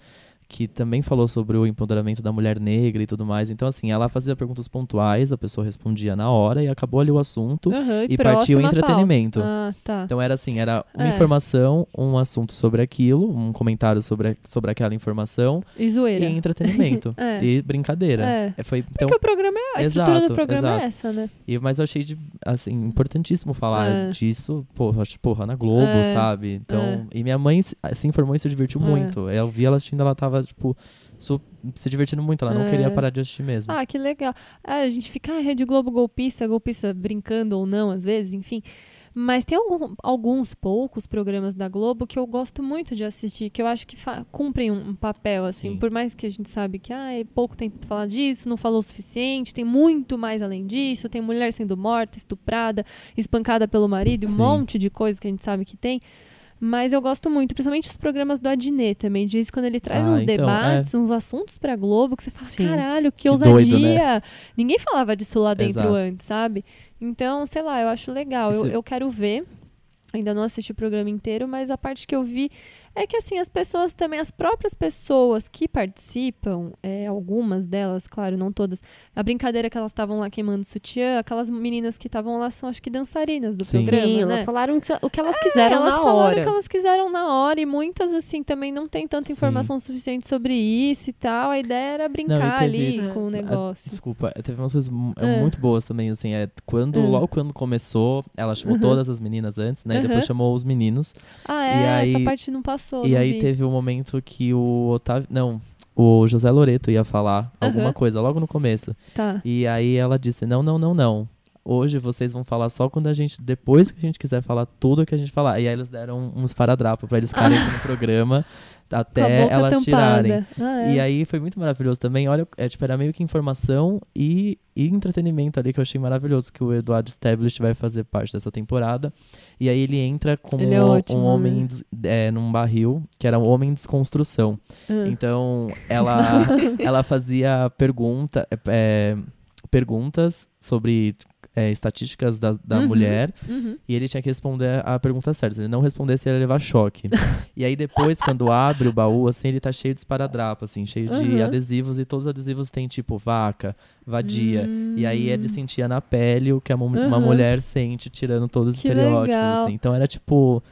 que também falou sobre o empoderamento da mulher negra e tudo mais. Então, assim, ela fazia perguntas pontuais, a pessoa respondia na hora e acabou ali o assunto. Aham, E partiu em próxima entretenimento. Ah, tá. Então era assim, era uma É. informação, um assunto sobre aquilo, um comentário sobre, sobre aquela informação E zoeira. e entretenimento. É. E brincadeira. É. É, Foi, então, Porque o programa é. A estrutura Exato, do programa é exato. essa, né? e, mas eu achei de, assim, importantíssimo falar É. disso, porra, porra, na Globo, É. sabe? Então, e minha mãe se, se informou e se divertiu É. muito. Eu vi ela assistindo, ela tava, tipo, su- se divertindo muito, ela não É. queria parar de assistir mesmo. Ah, que legal. Ah, a gente fica, ah, Rede Globo golpista, golpista brincando ou não, às vezes, enfim. Mas tem algum- alguns poucos programas da Globo que eu gosto muito de assistir, que eu acho que cumprem um, um papel, assim, Sim. por mais que a gente sabe que ah, é pouco tempo pra falar disso, não falou o suficiente, tem muito mais além disso, tem mulher sendo morta, estuprada, espancada pelo marido, um Sim. monte de coisas que a gente sabe que tem. Mas eu gosto muito, principalmente os programas do Adnet também. De vez em quando ele traz Ah, uns então, debates, uns assuntos pra Globo que você fala, Sim. caralho, que, Que ousadia. doido, né? Ninguém falava disso lá dentro Exato. antes, sabe? Então, sei lá, eu acho legal. Eu, Esse- eu quero ver. Ainda não assisti o programa inteiro, mas a parte que eu vi é que, assim, as pessoas também, as próprias pessoas que participam, é, algumas delas, claro, não todas, a brincadeira que elas estavam lá queimando sutiã, aquelas meninas que estavam lá são, acho que, dançarinas do Sim. programa, Sim, né? elas falaram o que elas quiseram elas na falaram hora. que elas quiseram na hora e muitas, assim, também não tem tanta Sim. informação suficiente sobre isso e tal. A ideia era brincar teve- ali É. com o Ah, negócio. Desculpa, teve umas coisas É. muito boas também, assim, é quando, É. logo quando começou, ela chamou Uhum. todas as meninas antes, né, e depois chamou os meninos, Ah, E é? aí- Essa parte não passou. E não aí vi. teve o momento que o Otávio, não, o José Loreto ia falar alguma Aham. coisa, logo no começo, Tá. e aí ela disse, não, não, não, não, hoje vocês vão falar só quando a gente, depois que a gente quiser falar tudo que a gente falar, e aí eles deram uns paradrapos pra eles ficarem no programa, até elas tampada. tirarem. Ah, é. E aí foi muito maravilhoso também. Olha, é, tipo, era meio que informação e, e entretenimento ali que eu achei maravilhoso. Que o Eduardo Stablish vai fazer parte dessa temporada. E aí ele entra como Ele é ótimo, um homem né? é, num barril, que era um homem em desconstrução. Ah. Então ela, ela fazia pergunta, é, é, perguntas sobre é, estatísticas da, da Uhum. mulher Uhum. e ele tinha que responder a pergunta certa. Se ele não respondesse, ele ia levar choque. e aí depois, quando abre o baú, assim, ele tá cheio de esparadrapo, assim, cheio de Uhum. adesivos. E todos os adesivos têm, tipo, vaca, vadia. E aí ele Hum. sentia na pele o que uma Uhum. mulher sente, tirando todos os Que estereótipos, assim. Então era, tipo...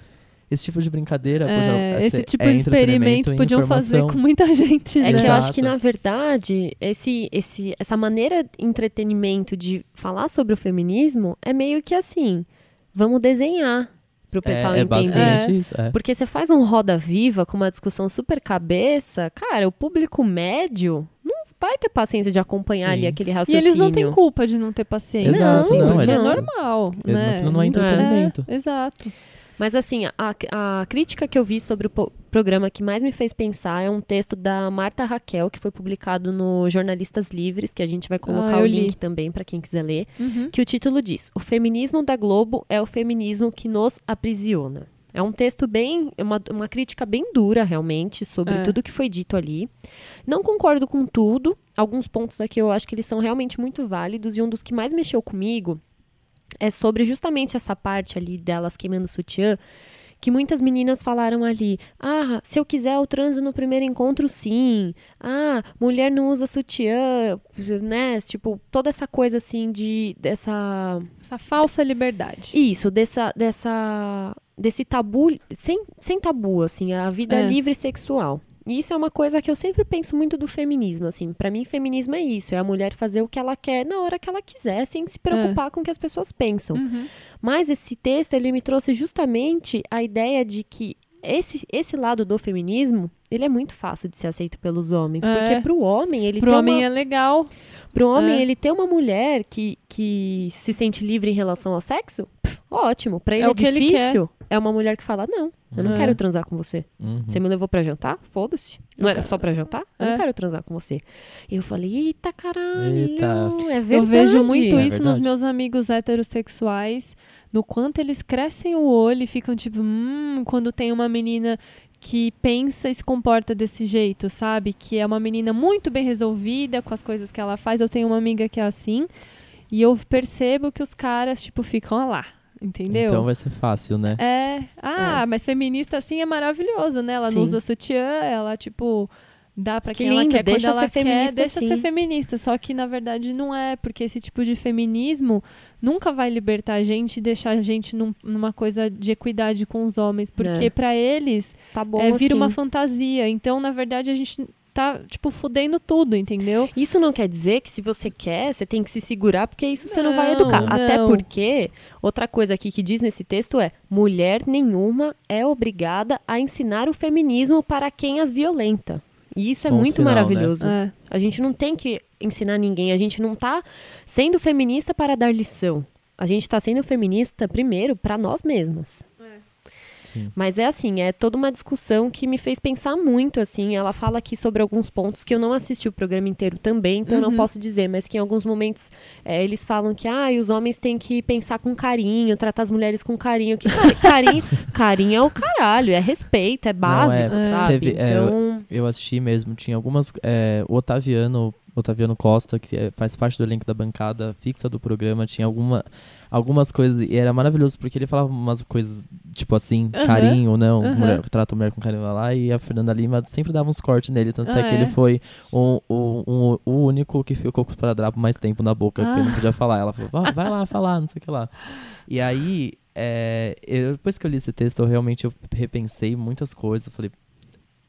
Esse tipo de brincadeira, poxa, É, é esse tipo é de experimento e podiam fazer com muita gente, É né? que eu acho que, na verdade, esse, esse, essa maneira de entretenimento de falar sobre o feminismo é meio que assim: vamos desenhar pro pessoal é, é entender. basicamente isso. É. Porque você faz um roda viva com uma discussão super cabeça, cara, o público médio não vai ter paciência de acompanhar Sim. ali aquele E raciocínio. eles não têm culpa de não ter paciência. Exato, assim, não, porque é eles- normal, é- né? aquilo não é entretenimento. é, exato. Mas assim, a, a crítica que eu vi sobre o programa que mais me fez pensar é um texto da Marta Raquel, que foi publicado no Jornalistas Livres, que a gente vai colocar Ah, o li. link também para quem quiser ler, Uhum. que o título diz: O feminismo da Globo é o feminismo que nos aprisiona. É um texto bem, é uma, uma crítica bem dura, realmente, sobre É. tudo que foi dito ali. Não concordo com tudo. Alguns pontos aqui eu acho que eles são realmente muito válidos. E um dos que mais mexeu comigo é sobre justamente essa parte ali delas queimando sutiã. Que muitas meninas falaram ali: ah, se eu quiser eu transo no primeiro encontro, sim. Ah, mulher não usa sutiã, né? Tipo, toda essa coisa assim de. dessa. Essa falsa liberdade. Isso, dessa. dessa desse tabu. Sem, sem tabu, assim, a vida É. livre sexual. E isso é uma coisa que eu sempre penso muito do feminismo, assim. Pra mim, feminismo é isso: é a mulher fazer o que ela quer na hora que ela quiser, sem se preocupar com o que as pessoas pensam. Uhum. Mas esse texto, ele me trouxe justamente a ideia de que esse, esse lado do feminismo, ele é muito fácil de ser aceito pelos homens. É. Porque pro homem, ele Pro homem uma, é legal. pro homem, é. ele ter uma mulher que, que se sente livre em relação ao sexo, pff, ótimo. Pra ele é, o que ele difícil. é uma mulher que fala, não, eu não É. quero transar com você. Uhum. Você me levou pra jantar? Foda-se. Não era só pra jantar? Eu É. não quero transar com você. E eu falei, eita caralho, Eita. é verdade. Eu vejo muito É isso nos meus amigos heterossexuais, no quanto eles crescem o olho e ficam tipo, hum, quando tem uma menina que pensa e se comporta desse jeito, sabe? Que é uma menina muito bem resolvida com as coisas que ela faz. Eu tenho uma amiga que é assim, e eu percebo que os caras, tipo, ficam "Ah lá, entendeu? Então vai ser fácil, né? É. Ah, mas feminista assim é maravilhoso, né? Ela Sim. não usa sutiã, ela, tipo, dá pra Que quem ela lindo, quer deixa quando ela ser quer, feminista, deixa sim. ser feminista. Só que na verdade não é, porque esse tipo de feminismo nunca vai libertar a gente e deixar a gente num- numa coisa de equidade com os homens, porque É. pra eles Tá bom é, vira assim. uma fantasia. Então, na verdade, a gente tá tipo fudendo tudo, entendeu? Isso não quer dizer que se você quer, você tem que se segurar, porque isso você não vai Não, educar. Até não. porque, outra coisa aqui que diz nesse texto é: mulher nenhuma é obrigada a ensinar o feminismo para quem as violenta. E isso é muito final, né? maravilhoso. É. A gente não tem que ensinar ninguém, a gente não tá sendo feminista para dar lição. A gente tá sendo feminista primeiro para nós mesmas. Sim. Mas é assim, é toda uma discussão que me fez pensar muito, assim. Ela fala aqui sobre alguns pontos que eu não assisti o programa inteiro também, então eu não Uhum. posso dizer, mas que em alguns momentos é, eles falam que ah, os homens têm que pensar com carinho, tratar as mulheres com carinho. Que cari- carinho, carinho é o caralho, é respeito, é básico, é. sabe? Teve- é, então, Eu assisti mesmo, tinha algumas. é, o Otaviano, Otaviano Costa, que é- faz parte do elenco da bancada fixa do programa, tinha alguma, algumas coisas. E era maravilhoso, porque ele falava umas coisas, tipo assim, carinho ou não, aham. mulher, trata a mulher com carinho lá, e a Fernanda Lima sempre dava uns cortes nele, tanto Ah, é que é? ele foi o, o, o, o único que ficou com o esparadrapo mais tempo na boca, que Ah. ele não podia falar. Ela falou, vai, vai lá falar, não sei o que lá. E aí, é, eu- depois que eu li esse texto, eu realmente eu repensei muitas coisas. Falei,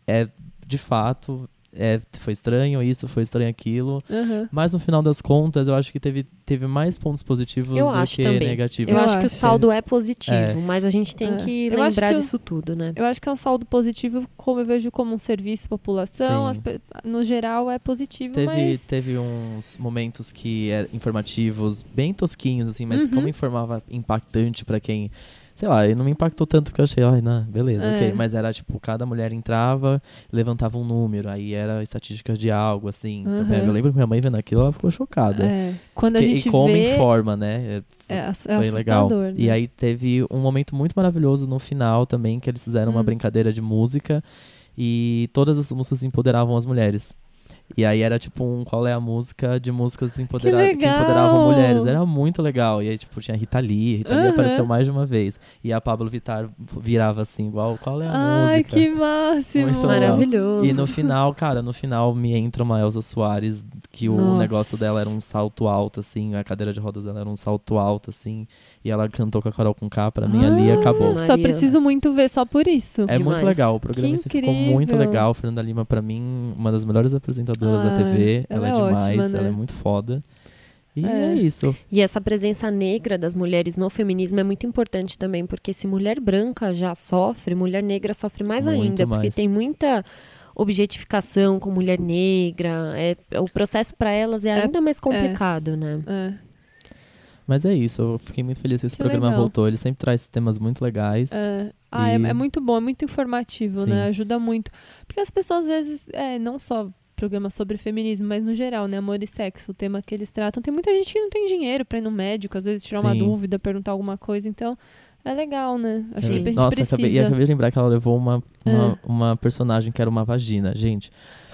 é de fato, é, foi estranho isso, foi estranho aquilo. Aham. Mas no final das contas, eu acho que teve, teve mais pontos positivos Eu do acho que também. negativos. eu Eu acho que o acho. saldo é positivo, É. mas a gente tem É. que Eu acho lembrar que disso tudo, né? Eu acho que é um saldo positivo, como eu vejo como um serviço à população. As no geral é positivo, Teve, mas. teve uns momentos que eram informativos, bem tosquinhos, assim, mas Uhum. como informava impactante pra quem. Sei lá, e não me impactou tanto porque eu achei, ai, não, beleza, É. ok. Mas era tipo, cada mulher entrava, levantava um número, aí era estatísticas de algo, assim. Uhum. também. Eu lembro que minha mãe vendo aquilo, ela ficou chocada. É, quando a Que- gente e como vê. informa, né? É, É, ass- é foi legal. né? E aí teve um momento muito maravilhoso no final também, que eles fizeram uma Hum. brincadeira de música e todas as músicas empoderavam as mulheres. E aí era tipo um qual é a música de músicas empodera que, legal! empoderavam mulheres. Era muito legal. E aí, tipo, tinha Rita Lee, Rita Lee Aham. apareceu mais de uma vez. E a Pablo Vittar virava assim, igual, qual é a Ai, música? que máximo! Muito legal. Maravilhoso. E no final, cara, no final me entra uma Elza Soares, que o Nossa. negócio dela era um salto alto, assim, a cadeira de rodas dela era um salto alto, assim, e ela cantou com a Carol com K, pra mim ali Ah, acabou. Maria. Só preciso muito ver só por isso. É muito legal, o programa Que ficou muito legal. Fernanda Lima, pra mim, uma das melhores apresentadoras da Ah, TV. ela Ela, é é demais, ótima, né? ela é muito foda. E É. é, isso. E essa presença negra das mulheres no feminismo é muito importante também, porque se mulher branca já sofre, mulher negra sofre mais Muito ainda, porque mais. tem muita objetificação com mulher negra, é, o processo para elas é É- ainda mais complicado, né? É, Mas é isso, eu fiquei muito feliz que esse Que programa legal. voltou. Ele sempre traz temas muito legais. é. Ah, é, E- é muito bom, é muito informativo, Sim. né? Ajuda muito. Porque as pessoas, às vezes, é, não só programas sobre feminismo, mas no geral, né? Amor e sexo, o tema que eles tratam. Tem muita gente que não tem dinheiro pra ir no médico, às vezes tirar uma Sim. dúvida, perguntar alguma coisa. Então, é legal, né? Acho Sim. que a gente Nossa, precisa. acabei, e acabei de lembrar que ela levou uma, uma, É. uma personagem que era uma vagina. Gente,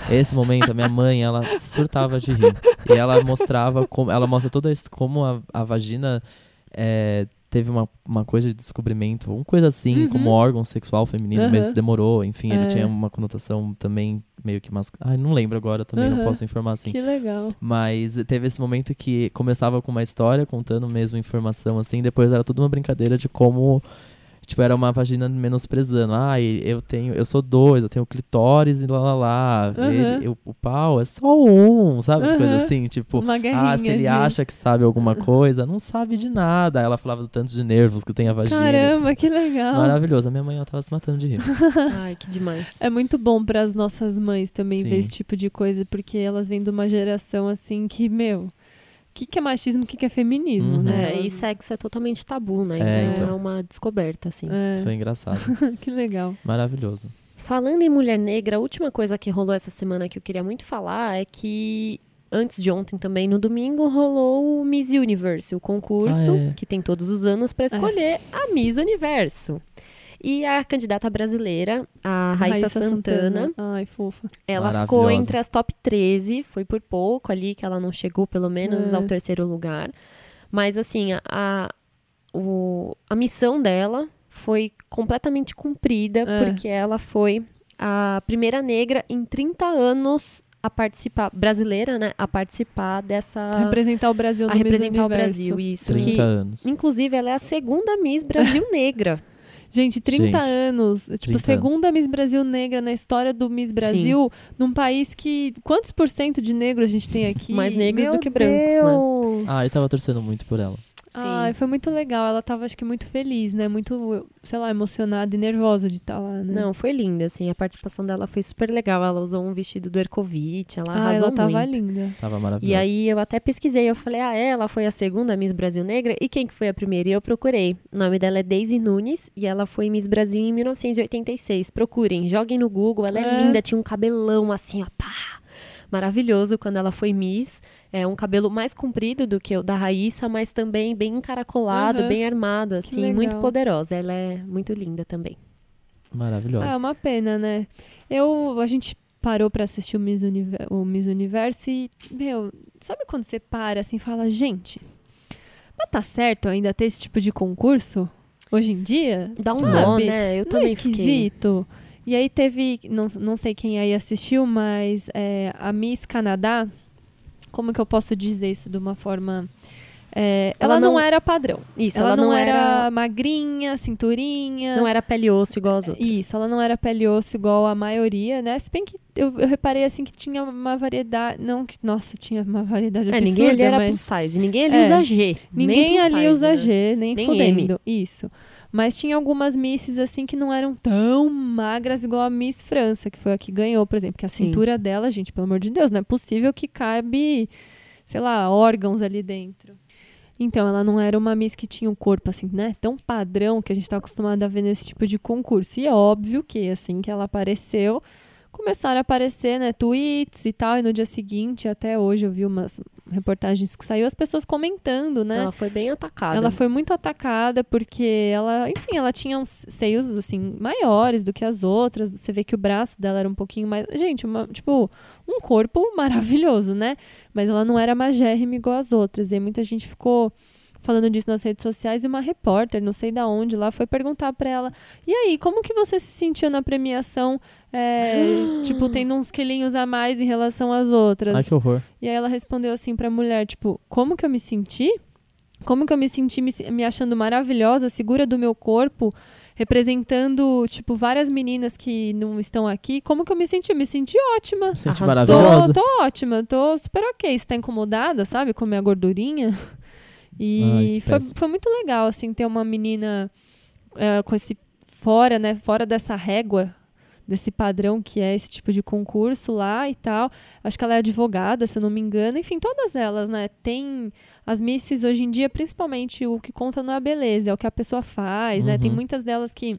esse momento, a minha mãe, ela surtava de rir. E ela mostrava como. Ela mostra toda como a, a vagina é, teve uma, uma coisa de descobrimento, uma coisa assim, Uhum. como órgão sexual feminino, Aham. mesmo demorou. Enfim, É. ele tinha uma conotação também meio que masculina. Ai, não lembro agora também, não Aham. posso informar assim. Que legal. Mas teve esse momento que começava com uma história, contando mesmo informação, assim, depois era tudo uma brincadeira de como. Tipo, era uma vagina menosprezando. Ah, eu tenho, eu sou dois, eu tenho clitóris e lá lá lá. Aham. Ele- eu- o pau é só um, sabe? As Aham. coisas assim, tipo. Ah, se ele de... acha que sabe alguma coisa, não sabe de nada. Ela falava do tanto de nervos que tem a vagina. Caramba, que legal. Maravilhoso. A minha mãe, ela tava se matando de rir. Ai, que demais. É muito bom para as nossas mães também Sim. ver esse tipo de coisa, porque elas vêm de uma geração assim que, meu, que, que é machismo, o que, que é feminismo, Uhum. né? É, e sexo é totalmente tabu, né? É, então, então. é uma descoberta, assim. É, Foi engraçado. que legal. Maravilhoso. Falando em mulher negra, a última coisa que rolou essa semana que eu queria muito falar é que antes de ontem também, no domingo, rolou o Miss Universe, o concurso Ah, é. que tem todos os anos para escolher a Miss Universo. E a candidata brasileira, a Raíssa, Santana, Ai, fofa. ela ficou entre as top 13, foi por pouco ali que ela não chegou pelo menos É. ao terceiro lugar. Mas assim, a, a, o- a missão dela foi completamente cumprida, É. porque ela foi a primeira negra em 30 anos a participar, brasileira, né? A participar dessa. Representar o Brasil a representar o. Brasil, isso. 30 Que, anos. inclusive, ela é a segunda Miss Brasil negra. Gente, 30 Gente, anos. Tipo, 30 segunda Miss Brasil negra na história do Miss Brasil, num país que. Quantos por cento de negros a gente tem aqui? Mais negros Meu do que brancos, né? Ah, eu tava torcendo muito por ela. Ai, foi muito legal. Ela tava, acho que, muito feliz, né? Muito, sei lá, emocionada e nervosa de estar lá, né? Não, foi linda, assim. A participação dela foi super legal. Ela usou um vestido do Ercovitch, ela ah, arrasou ela tava muito. linda. Tava maravilhosa. E aí eu até pesquisei, eu falei, ah, ela foi a segunda Miss Brasil Negra? E quem que foi a primeira? E eu procurei. O nome dela é Daisy Nunes e ela foi Miss Brasil em 1986. Procurem, joguem no Google, ela é, É. linda, tinha um cabelão assim, ó, pá! Maravilhoso quando ela foi Miss. É um cabelo mais comprido do que o da Raíssa, mas também bem encaracolado, Aham. bem armado, assim, muito poderosa. Ela é muito linda também. Maravilhosa. Ah, é uma pena, né? Eu, a gente parou pra assistir o Miss, Univer- o Miss Universo e, meu, sabe quando você para assim e fala, gente, mas tá certo ainda ter esse tipo de concurso hoje em dia? Dá um Sabe? nó, né? Eu Não é também fiquei. esquisito? E aí teve, não, não sei quem aí assistiu, mas é, a Miss Canadá, como que eu posso dizer isso de uma forma... é, ela, Ela não, não- era padrão. Isso, ela, ela, não, não era, magrinha, cinturinha. Não era pele e osso igual as outras. Isso, ela não era pele e osso igual a maioria, né? Se bem que eu, eu reparei assim que tinha uma variedade. Não que, nossa, tinha uma variedade É, absurda, ninguém ali era mas plus size. Ninguém ali É. usa G. nem ninguém ali size, usa né? G, nem, Nem fudendo. Isso. Mas tinha algumas misses assim que não eram tão magras igual a Miss França, que foi a que ganhou, por exemplo. Que a Sim. cintura dela, gente, pelo amor de Deus, não é possível que cabe, sei lá, órgãos ali dentro. Então, ela não era uma Miss que tinha um corpo, assim, né? Tão padrão que a gente tá acostumado a ver nesse tipo de concurso. E é óbvio que, assim que ela apareceu, começaram a aparecer, né, tweets e tal. E no dia seguinte, até hoje, eu vi umas reportagens que saiu, as pessoas comentando, né? Ela foi bem atacada. Ela foi muito atacada porque ela, enfim, ela tinha uns seios assim maiores do que as outras. Você vê que o braço dela era um pouquinho mais, gente, uma, tipo, um corpo maravilhoso, né? Mas ela não era magérrima igual as outras. E muita gente ficou falando disso nas redes sociais e uma repórter, não sei da onde, lá foi perguntar pra ela: "E aí, como que você se sentiu na premiação, é, tipo, tendo uns quilinhos a mais em relação às outras?" Ai, que horror. E aí ela respondeu assim pra mulher, tipo, como que eu me senti? Como que eu me senti me, me achando maravilhosa, segura do meu corpo, representando, tipo, várias meninas que não estão aqui. Como que eu me senti? Eu me senti ótima. Arrasou. maravilhosa. Tô, tô ótima, tô super ok. Você tá incomodada, sabe? Com a minha gordurinha. E foi, foi muito legal, assim, ter uma menina eh, com esse fora, né? Fora dessa régua, desse padrão que é esse tipo de concurso lá e tal. Acho que ela é advogada, se eu não me engano. Enfim, todas elas, né? Tem as misses hoje em dia, principalmente o que conta não é a beleza, é o que a pessoa faz, né? Tem Uhum. muitas delas que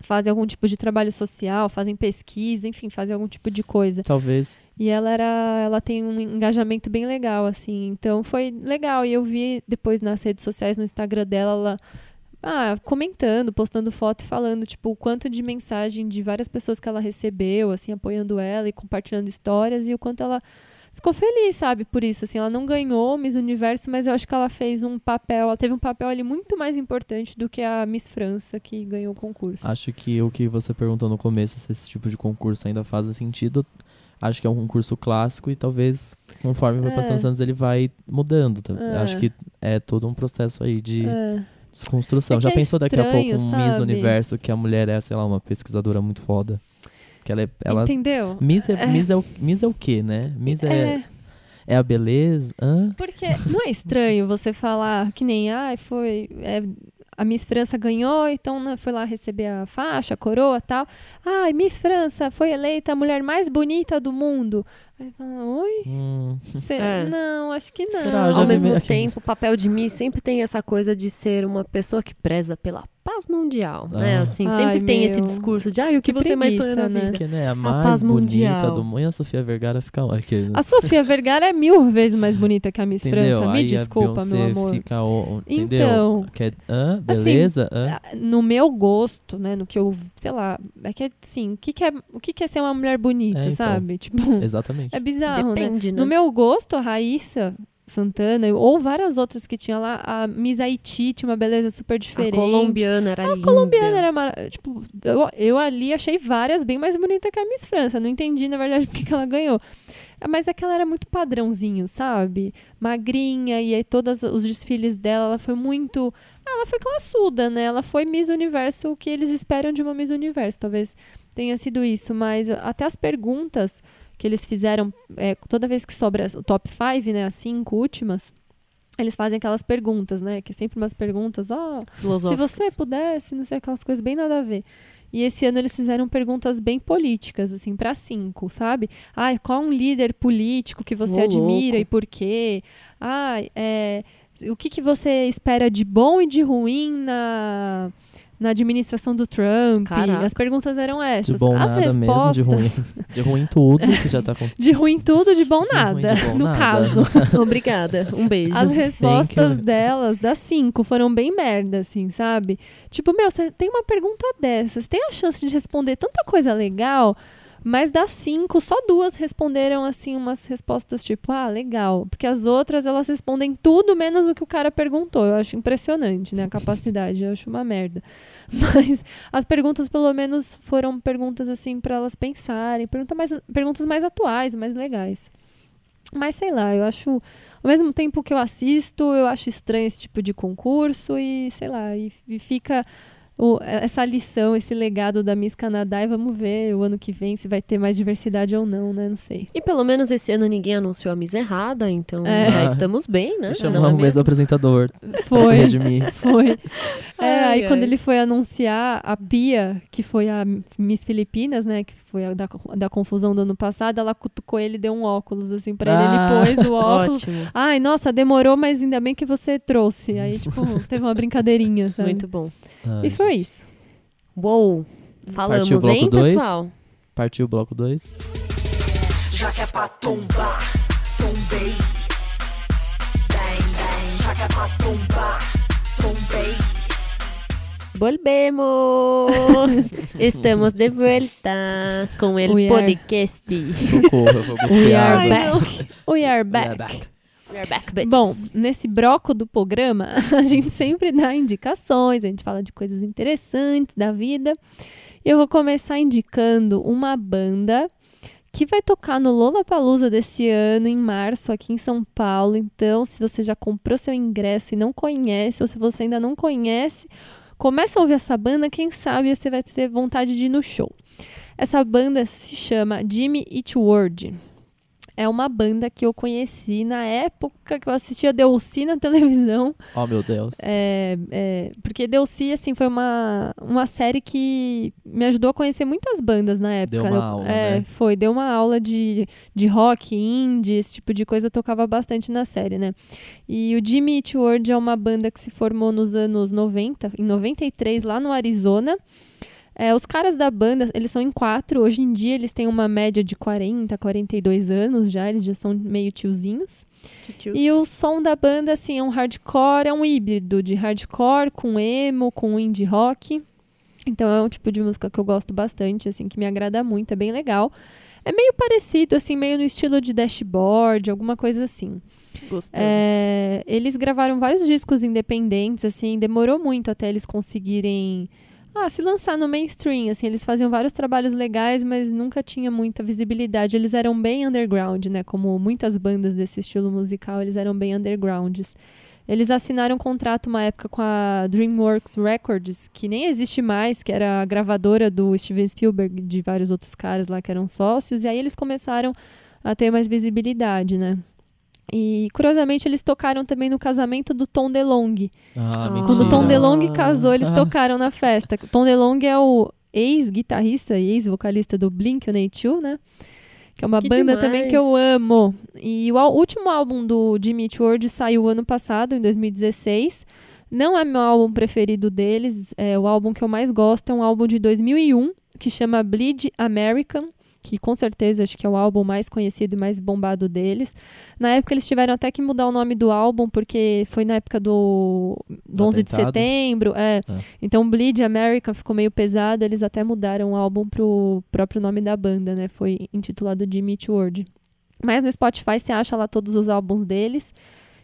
fazem algum tipo de trabalho social, fazem pesquisa, enfim, fazem algum tipo de coisa. Talvez. E ela era, ela tem um engajamento bem legal, assim. Então foi legal. E eu vi depois nas redes sociais, no Instagram dela, ela ah, comentando, postando foto e falando, tipo, o quanto de mensagem de várias pessoas que ela recebeu, assim, apoiando ela e compartilhando histórias, e o quanto ela ficou feliz, sabe, por isso. Assim, ela não ganhou Miss Universo, mas eu acho que ela fez um papel, ela teve um papel ali muito mais importante do que a Miss França, que ganhou o concurso. Acho que o que você perguntou no começo, se esse tipo de concurso ainda faz sentido, acho que é um concurso clássico e talvez, conforme vai É. passando os anos, ele vai mudando. tá? É. Acho que é todo um processo aí de É. desconstrução. É Já é pensou daqui a pouco estranho, um Miss sabe? Universo que a mulher é, sei lá, uma pesquisadora muito foda? Que ela é. Ela, Entendeu? Miss, é, É. Miss, é o, Miss é o quê, né? Miss é, é. é a beleza? Hã? Porque não é estranho você falar que nem, ai, foi. é, a Miss França ganhou, então né, foi lá receber a faixa, a coroa e tal. Ai, Miss França foi eleita a mulher mais bonita do mundo. Aí fala, oi? Hum, Cê- É. Não, acho que não. Será? Ao mesmo aqui. tempo, o papel de Miss sempre tem essa coisa de ser uma pessoa que preza pela paz mundial, né? Ah. Assim, Ai, sempre tem esse meu. discurso de, ai, o que, Que você mais sonha na preguiça, né? vida? né, a A mais paz bonita mundial. do mundo. E a Sofia Vergara fica lá. Que, A Sofia Vergara é mil vezes mais bonita que a Miss entendeu? França. Me Aí desculpa, a meu amor. Fica, o- o- entendeu? Então, Que é- assim, Beleza? Hã? no meu gosto, né, no que eu, sei lá, é que assim, o que que é, o que que é ser uma mulher bonita, É, então. sabe? Tipo, Exatamente. é bizarro, né? Depende, né? No meu gosto, a Raíssa, Santana, ou várias outras que tinha lá. A Miss Haiti tinha uma beleza super diferente. A colombiana era linda. A colombiana era mara- tipo, eu, eu ali achei várias bem mais bonitas que a Miss França. Não entendi, na verdade, porque que ela ganhou. Mas é que ela era muito padrãozinho, sabe? Magrinha, e aí todos os desfiles dela, ela foi muito. Ah, ela foi classuda, né? Ela foi Miss Universo, o que eles esperam de uma Miss Universo. Talvez tenha sido isso, mas até as perguntas que eles fizeram, é, toda vez que sobra o top 5, né? As cinco últimas. Eles fazem aquelas perguntas, né? Que é sempre umas perguntas, ó, se Filosóficas. você pudesse, não sei, aquelas coisas bem nada a ver. E esse ano eles fizeram perguntas bem políticas, assim, para cinco, sabe? Ai, qual é um líder político que você Ô, admira louco. e por quê? Ai, é, o que, que você espera de bom e de ruim na, na administração do Trump? Caraca. As perguntas eram essas. De bom As nada mesmo, respostas. de ruim. De ruim tudo, que já tá com. De ruim tudo, de bom De nada, ruim, de bom no nada. caso. Obrigada. Um beijo. As respostas delas, das cinco, foram bem merda, assim, sabe? Tipo, meu, você tem uma pergunta dessas, tem a chance de responder tanta coisa legal, mas das cinco, só duas responderam, assim, umas respostas tipo, ah, legal. Porque as outras, elas respondem tudo menos o que o cara perguntou. Eu acho impressionante, né? A capacidade, eu acho uma merda. Mas as perguntas, pelo menos, foram perguntas, assim, para elas pensarem, pergunta mais, perguntas mais atuais, mais legais. Mas sei lá, eu acho. Ao mesmo tempo que eu assisto, eu acho estranho esse tipo de concurso e, sei lá, e, e fica o- essa lição, esse legado da Miss Canadá e vamos ver o ano que vem se vai ter mais diversidade ou não, né? Não sei. E pelo menos esse ano ninguém anunciou a Miss errada, então É. já estamos bem, né? Não é Chamamos o mesmo apresentador. Foi, foi. É, Ai, aí quando ai. ele foi anunciar a Pia, que foi a Miss Filipinas, né? Que foi a da, da confusão do ano passado, ela cutucou ele e deu um óculos, assim, pra ele. Ah. Ele pôs o óculos. Ótimo. Ai, nossa, demorou, mas ainda bem que você trouxe. Aí, tipo, teve uma brincadeirinha, sabe? Muito bom. Ai, E foi isso. Uou! Falamos, Partiu bloco hein, dois? pessoal? Partiu o bloco 2. Já que é pra tombar, tombei. Bang, bang, já que é pra tombar, tombei. Volvemos! Estamos de volta com o podcast. Socorro, We are back. We are We back. are back. We are back, bitches. Bom, nesse bloco do programa, a gente sempre dá indicações, a gente fala de coisas interessantes da vida. E eu vou começar indicando uma banda que vai tocar no Lollapalooza desse ano, em março, aqui em São Paulo. Então, se você já comprou seu ingresso e não conhece, ou se você ainda não conhece, começa a ouvir essa banda, quem sabe você vai ter vontade de ir no show. Essa banda se chama Jimmy Eat World. É uma banda que eu conheci na época que eu assistia Delcy na televisão. Oh, meu Deus. É, é, porque Delcy, assim, foi uma, uma série que me ajudou a conhecer muitas bandas na época. Deu uma Eu- aula, é, né? foi. Deu uma aula de, de rock, indie, esse tipo de coisa eu tocava bastante na série, né? E o Jimmy Eat World é uma banda que se formou nos anos 90, em 93, lá no Arizona. É, os caras da banda, eles são em quatro. Hoje em dia, eles têm uma média de 40, 42 anos já. Eles já são meio tiozinhos. E o som da banda, assim, é um hardcore, é um híbrido de hardcore com emo, com indie rock. Então é um tipo de música que eu gosto bastante, assim, que me agrada muito, é bem legal. É meio parecido, assim, meio no estilo de dashboard, alguma coisa assim. Gostamos. É, eles gravaram vários discos independentes, assim, demorou muito até eles conseguirem ah, se lançar no mainstream, assim, eles faziam vários trabalhos legais, mas nunca tinha muita visibilidade. Eles eram bem underground, né? Como muitas bandas desse estilo musical, eles eram bem undergrounds. Eles assinaram um contrato uma época com a DreamWorks Records, que nem existe mais, que era a gravadora do Steven Spielberg de vários outros caras lá que eram sócios, e aí eles começaram a ter mais visibilidade, né? E curiosamente eles tocaram também no casamento do Tom DeLonge. Ah, Quando mentira. Quando o Tom. DeLonge casou, eles Ah. tocaram na festa. O Tom DeLonge é o ex-guitarrista e ex-vocalista do Blink-182, né? Que é uma Que banda também que eu demais. amo. E o último álbum do Jimmy Eat World saiu ano passado, em 2016. Não é meu álbum preferido deles. É, o álbum que eu mais gosto é um álbum de 2001, que chama Bleed American, que com certeza acho que é o álbum mais conhecido e mais bombado deles. Na época eles tiveram até que mudar o nome do álbum, porque foi na época do, do Do 11 de setembro. É. Ah. Então Bleed American ficou meio pesado, eles até mudaram o álbum pro próprio nome da banda, né? Foi intitulado Jimmy Eat World. Mas no Spotify você acha lá todos os álbuns deles.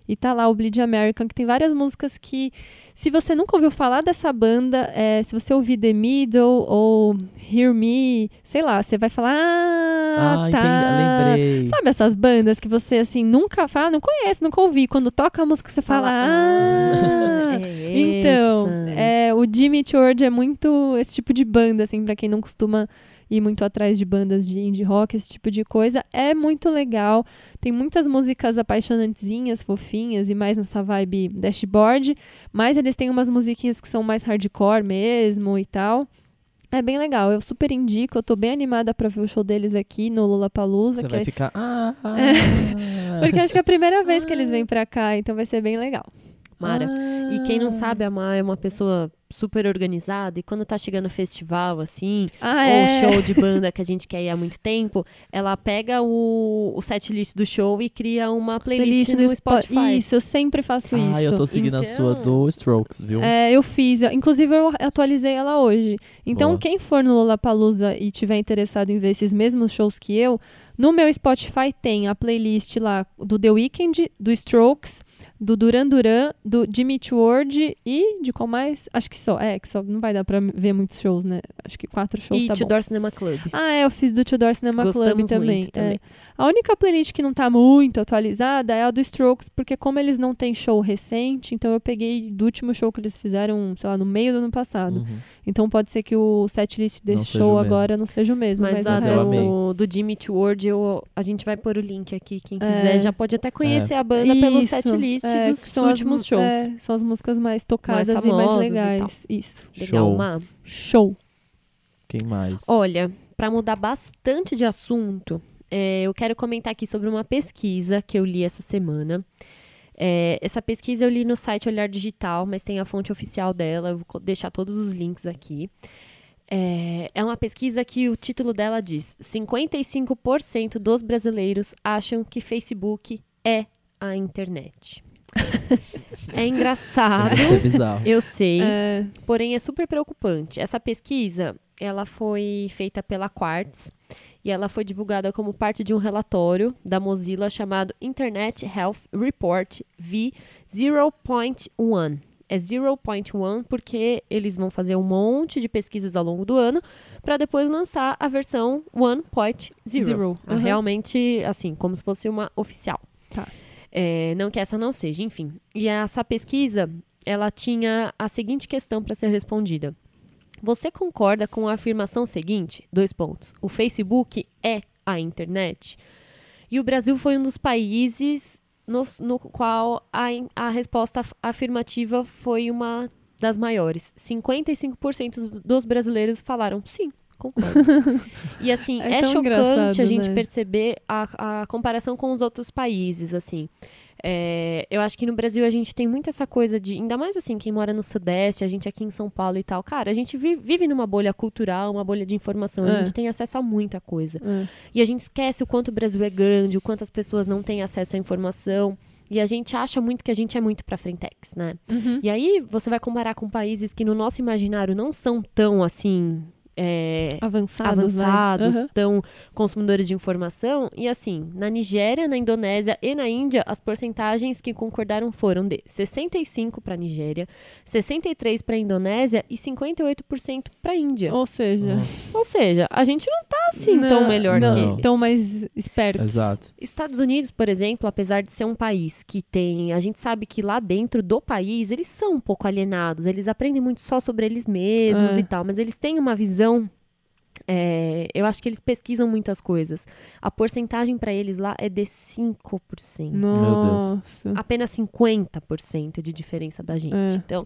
E tá lá o Bleed American, que tem várias músicas que, se você nunca ouviu falar dessa banda, é, se você ouvir The Middle ou Hear Me, sei lá, você vai falar, ah, Ah, tá. entendi, lembrei. Sabe essas bandas que você, assim, nunca fala, não conhece, nunca ouvi. Quando toca a música, você fala, ah... é Então, é, o Jimmy George é muito esse tipo de banda, assim, pra quem não costuma ir muito atrás de bandas de indie rock, esse tipo de coisa. É muito legal. Tem muitas músicas apaixonantezinhas, fofinhas e mais nessa vibe dashboard. Mas eles têm umas musiquinhas que são mais hardcore mesmo e tal. É bem legal, eu super indico, eu tô bem animada pra ver o show deles aqui no Lollapalooza, Você que vai é- ficar. Ah, ah, porque acho que é a primeira vez que eles vêm pra cá, então vai ser bem legal. Mara. E quem Ah. não sabe, a Má é uma pessoa super organizada e quando tá chegando festival, assim, Ah, ou é. show de banda que a gente quer ir há muito tempo, ela pega o, o setlist do show e cria uma playlist, no Spo- Spotify. Isso, eu sempre faço isso. Ah, eu tô seguindo a sua Então- do Strokes, viu? É, eu fiz. Inclusive, eu atualizei ela hoje. Então, Boa. quem for no Lollapalooza e tiver interessado em ver esses mesmos shows que eu, no meu Spotify tem a playlist lá do The Weeknd, do Strokes, do Duran Duran, do Jimmy Eat World e de qual mais? Acho que só. É, que só não vai dar pra ver muitos shows, né? Acho que quatro shows E tá bom. Tudor Cinema Club. Ah, é, eu fiz do Tudor Cinema Club Gostamos também. muito também. é. A única playlist que não tá muito atualizada é a do Strokes, porque como eles não têm show recente, então eu peguei do último show que eles fizeram, sei lá, no meio do ano passado. Uhum. Então pode ser que o setlist desse Não show agora não seja o mesmo, Mas, mas, a do, do Jimmy World, eu, a gente vai pôr o link aqui. Quem É. quiser já pode até conhecer a banda pelo Isso, setlist é, dos que são as últimos mu- shows. é, são as músicas mais tocadas e mais famosas e legais. Isso. Legal, Show. Má. Show. Quem mais? Olha, para mudar bastante de assunto, é, eu quero comentar aqui sobre uma pesquisa que eu li essa semana. É, essa pesquisa eu li no site Olhar Digital, mas tem a fonte oficial dela, eu vou deixar todos os links aqui. É, é uma pesquisa que o título dela diz: 55% dos brasileiros acham que Facebook é a internet. É engraçado, ser bizarro. eu sei. É, Porém, é super preocupante. Essa pesquisa, ela foi feita pela Quartz e ela foi divulgada como parte de um relatório da Mozilla chamado Internet Health Report V0.1. É 0.1 porque eles vão fazer um monte de pesquisas ao longo do ano para depois lançar a versão 1.0. Zero. Ah, Uhum. Realmente, assim, como se fosse uma oficial. Tá. É, não que essa não seja, enfim. E essa pesquisa, ela tinha a seguinte questão para ser respondida. Você concorda com a afirmação seguinte? Dois pontos. O Facebook é a internet? E o Brasil foi um dos países no, no qual a, a resposta af- afirmativa foi uma das maiores. 55% dos brasileiros falaram sim. Concordo. e assim, É é, chocante a gente né? perceber a, a comparação com os outros países, assim. É, eu acho que no Brasil a gente tem muito essa coisa de, ainda mais assim, quem mora no Sudeste, a gente aqui em São Paulo e tal, cara, a gente vi- vive numa bolha cultural, uma bolha de informação, É. a gente tem acesso a muita coisa. é. E a gente esquece o quanto o Brasil é grande, o quanto as pessoas não têm acesso à informação. E a gente acha muito que a gente é muito pra frentex, né? Uhum. E aí você vai comparar com países que no nosso imaginário não são tão assim. É, Avançados, né? avançados, Uhum. tão consumidores de informação. E assim, na Nigéria, na Indonésia e na Índia, as porcentagens que concordaram foram de 65 para Nigéria, 63 para Indonésia e 58% para Índia. Ou seja, Ou seja, a gente não tá assim tão não- melhor não, que eles. Tão mais espertos. Exato. Estados Unidos, por exemplo, apesar de ser um país que tem. A gente sabe que lá dentro do país eles são um pouco alienados, eles aprendem muito só sobre eles mesmos É. e tal, mas eles têm uma visão. É, eu acho que eles pesquisam muitas coisas. A porcentagem para eles lá é de 5%. Nossa. Apenas 50% de diferença da gente. É. Então,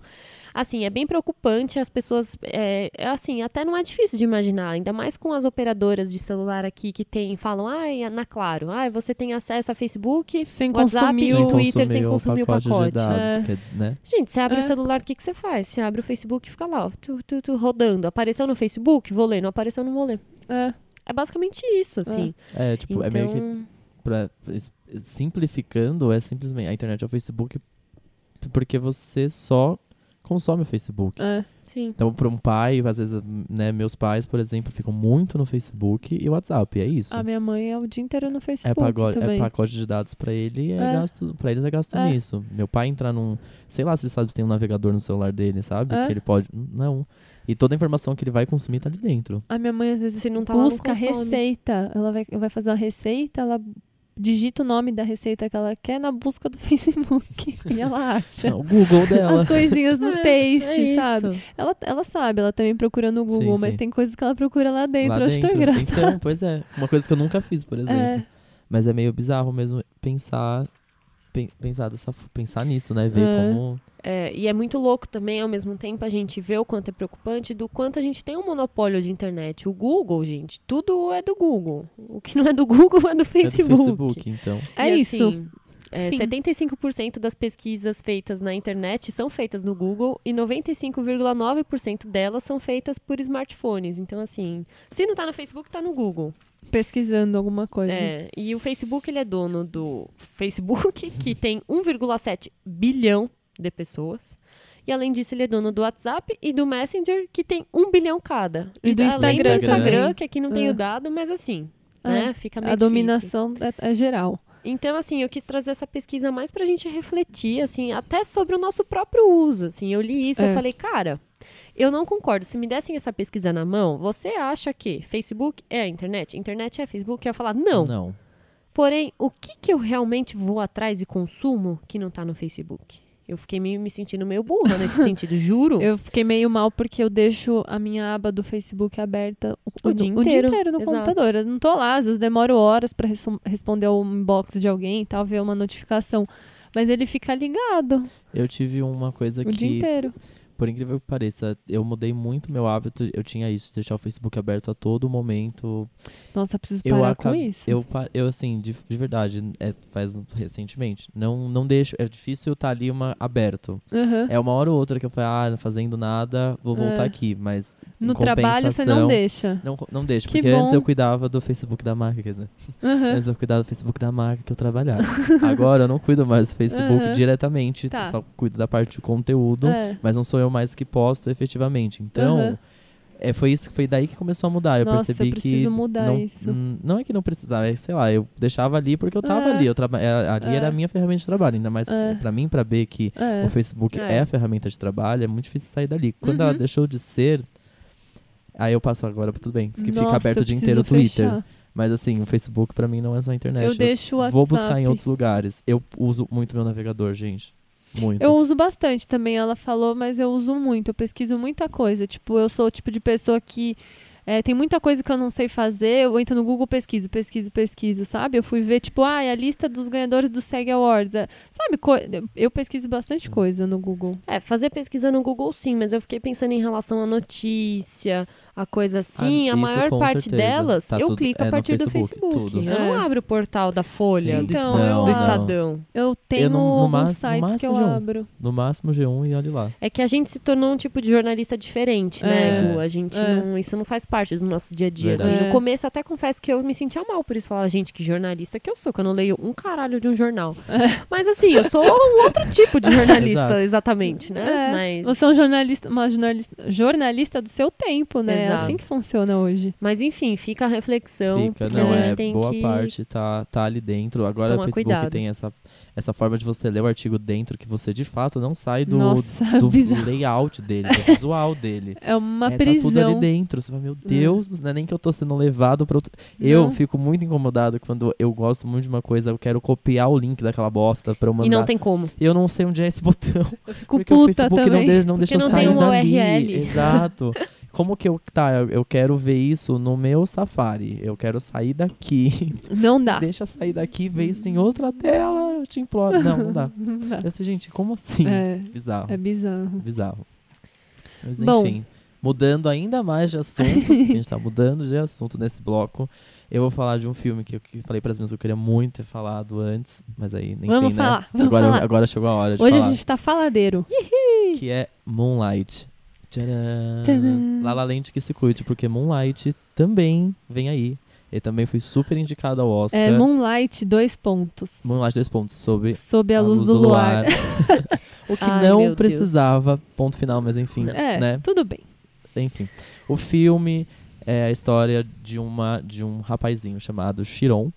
assim, é bem preocupante. As pessoas, é, é assim, até não é difícil de imaginar, ainda mais com as operadoras de celular aqui que tem, falam, ai, na Claro, ai, você tem acesso a Facebook, Sem WhatsApp consumir e o o Twitter sem consumir o pacote. de dados, É. que é, né? Gente, você abre É. o celular, o que, que você faz? Você abre o Facebook e fica lá, ó, tu, tu, tu, rodando. Apareceu no Facebook? Vou ler. Não apareceu, não vou ler. É. É basicamente isso, assim. É, tipo, então, é meio que pra, es- simplificando, é simplesmente a internet é o Facebook porque você só consome o Facebook. É. Sim. Então, para um pai, às vezes, né, meus pais, por exemplo, ficam muito no Facebook e WhatsApp, é isso. A minha mãe é o dia inteiro no É, Facebook é também. pacote de dados pra ele, é, É. gasto, pra eles é gasto É. nisso. Meu pai entrar num, sei lá se ele sabe se tem um navegador no celular dele, sabe? É. Que ele pode, não. E toda a informação que ele vai consumir tá ali dentro. A minha mãe às vezes Se não tá lá, não busca receita. Ela vai, vai fazer uma receita, ela digita o nome da receita que ela quer na busca do Facebook. e ela acha. Não, o Google dela. As coisinhas no É, taste, é sabe? Ela, ela sabe, ela também procura no Google, Sim, mas sim. tem coisas que ela procura lá dentro. lá eu acho tão dentro. engraçado. Então, pois é. Uma coisa que eu nunca fiz, por exemplo. É. Mas é meio bizarro mesmo pensar pen- pensar, dessa, pensar nisso, né? Ver É. como. É, e é muito louco também, ao mesmo tempo, a gente vê o quanto é preocupante do quanto a gente tem um monopólio de internet. O Google, gente, tudo é do Google. O que não é do Google é do É do Facebook. Facebook, então. É E, isso. assim, é, Fim. 75% das pesquisas feitas na internet são feitas no Google e 95,9% delas são feitas por smartphones. Então, assim, se não tá no Facebook, tá no Google. Pesquisando alguma coisa. É, e o Facebook, ele é dono do Facebook, que tem 1,7 bilhão de pessoas. E além disso, ele é dono do WhatsApp e do Messenger, que tem 1 bilhão cada. E do Instagram do Instagram, que aqui não tem o dado, mas assim, É. né? Fica meio A dominação é, é geral. Então, assim, eu quis trazer essa pesquisa mais pra gente refletir, assim, até sobre o nosso próprio uso, assim. Eu li isso É. eu falei, cara, eu não concordo. Se me dessem essa pesquisa na mão, você acha que Facebook é a internet? Internet é Facebook? Eu ia falar, não. Não. Porém, o que que eu realmente vou atrás e consumo que não tá no Facebook? Eu fiquei meio, me sentindo meio burra nesse sentido, juro. Eu fiquei meio mal porque eu deixo a minha aba do Facebook aberta o, O dia o dia inteiro. inteiro no Exato. computador. Eu não tô lá, às vezes demoro horas pra resso- responder ao inbox de alguém e tal, ver uma notificação. Mas ele fica ligado Eu tive uma coisa o dia que, inteiro. Por incrível que pareça, eu mudei muito meu hábito. Eu tinha isso, de deixar o Facebook aberto a todo momento. Nossa, eu preciso Eu parar com acab- isso. Eu, eu assim, de, de verdade, é, faz recentemente. Não, não deixo. É difícil estar ali uma, aberto. Aham. É uma hora ou outra que eu falo, ah, fazendo nada, vou voltar É. aqui. Mas. no trabalho você não deixa. Não, não deixo, Que porque antes bom. eu cuidava do Facebook da marca, quer dizer. Aham. Antes eu cuidava do Facebook da marca que eu trabalhava. Agora eu não cuido mais do Facebook Aham. diretamente, Tá. só cuido da parte de conteúdo, É. mas não sou eu mais que posto efetivamente. Então, Aham. é, foi isso foi daí que começou a mudar. Eu Nossa, percebi eu preciso que mudar não, isso. hum, não é que não precisava, é, sei lá, eu deixava ali porque eu tava É. ali, eu traba, é, ali É. era a minha ferramenta de trabalho, ainda mais É. pra mim, pra B que É. o Facebook É. é. a ferramenta de trabalho, é muito difícil sair dali. Quando ela Uhum. deixou de ser, aí eu passo agora tudo bem, porque fica aberto eu o dia inteiro o Twitter. fechar. Mas assim, o Facebook pra mim não é só a internet. Eu deixo o WhatsApp. Vou buscar em outros lugares. Eu uso muito meu navegador, gente. Muito. Eu uso bastante também, ela falou, mas eu uso muito. Eu pesquiso muita coisa. Tipo, eu sou o tipo de pessoa que é, tem muita coisa que eu não sei fazer. Eu entro no Google, pesquiso, pesquiso, pesquiso, sabe? Eu fui ver, tipo, ah, a lista dos ganhadores do SEG Awards. É, Sabe, eu pesquiso bastante coisa no Google. É, fazer pesquisa no Google sim, mas eu fiquei pensando em relação à notícia, a coisa assim, Ah, a maior parte certeza. delas, Tá eu tudo- clico é a no partir Facebook, do Facebook. tudo. Eu não É. abro o portal da Folha, Sim. do, Então, eu- do não. Estadão. Eu tenho no ma- alguns no sites que eu máximo de um. abro. No máximo G1 e olha lá. É que a gente se tornou um tipo de jornalista diferente, né, É. Gu? A gente É. não, isso não faz parte do nosso dia a dia. assim. No É. começo, até confesso que eu me sentia mal por isso. Falar, gente, que jornalista que eu sou, que eu não leio um caralho de um jornal. Mas assim, eu sou um outro tipo de jornalista, Exato. exatamente, né? É, Mas... Você é um jornalista, uma jornalista, jornalista do seu tempo, né? É Exato. assim que funciona hoje. Mas enfim, fica a reflexão Fica, que não, a gente é tem boa que... parte tá, tá ali dentro. Agora o Facebook cuidado. tem essa, essa forma de você ler o artigo dentro que você de fato não sai do, Nossa, do bizarro. layout dele, do visual dele. É uma é, Tá tudo prisão. ali dentro. Você fala, meu Deus, não é nem que eu tô sendo levado pra outro. Eu Não. fico muito incomodado quando eu gosto muito de uma coisa, eu quero copiar o link daquela bosta pra eu mandar. E não tem como. E eu não sei onde é esse botão. Eu fico porque o puta Facebook também. não deixa, não deixa eu não sair tem dali. URL. Exato. Como que eu. Tá, eu, eu quero ver isso no meu Safari. Eu quero sair daqui. Não dá. Deixa sair daqui, ver isso em outra tela. Eu te imploro. Não, não dá. Não dá. Eu gente, como assim? É, Bizarro. é bizarro. Bizarro. Mas Bom. enfim, mudando ainda mais de assunto, a gente tá mudando de assunto nesse bloco. Eu vou falar de um filme que eu que falei para as minhas que eu queria muito ter falado antes, mas aí, enfim, Vamos né? falar, vamos agora, falar. agora chegou a hora de Hoje falar. a gente tá faladeiro. Que é Moonlight. Tcharam! Tcharam! La La Land que se curte, porque Moonlight também vem aí. Ele também foi super indicado ao Oscar. É Moonlight, dois pontos. Moonlight, dois pontos, sobre Sob a, luz, do, luar. o que Ai, não Deus. precisava, ponto final, mas enfim, É, né? tudo bem. Enfim. O filme é a história de, uma, de um rapazinho chamado Chiron.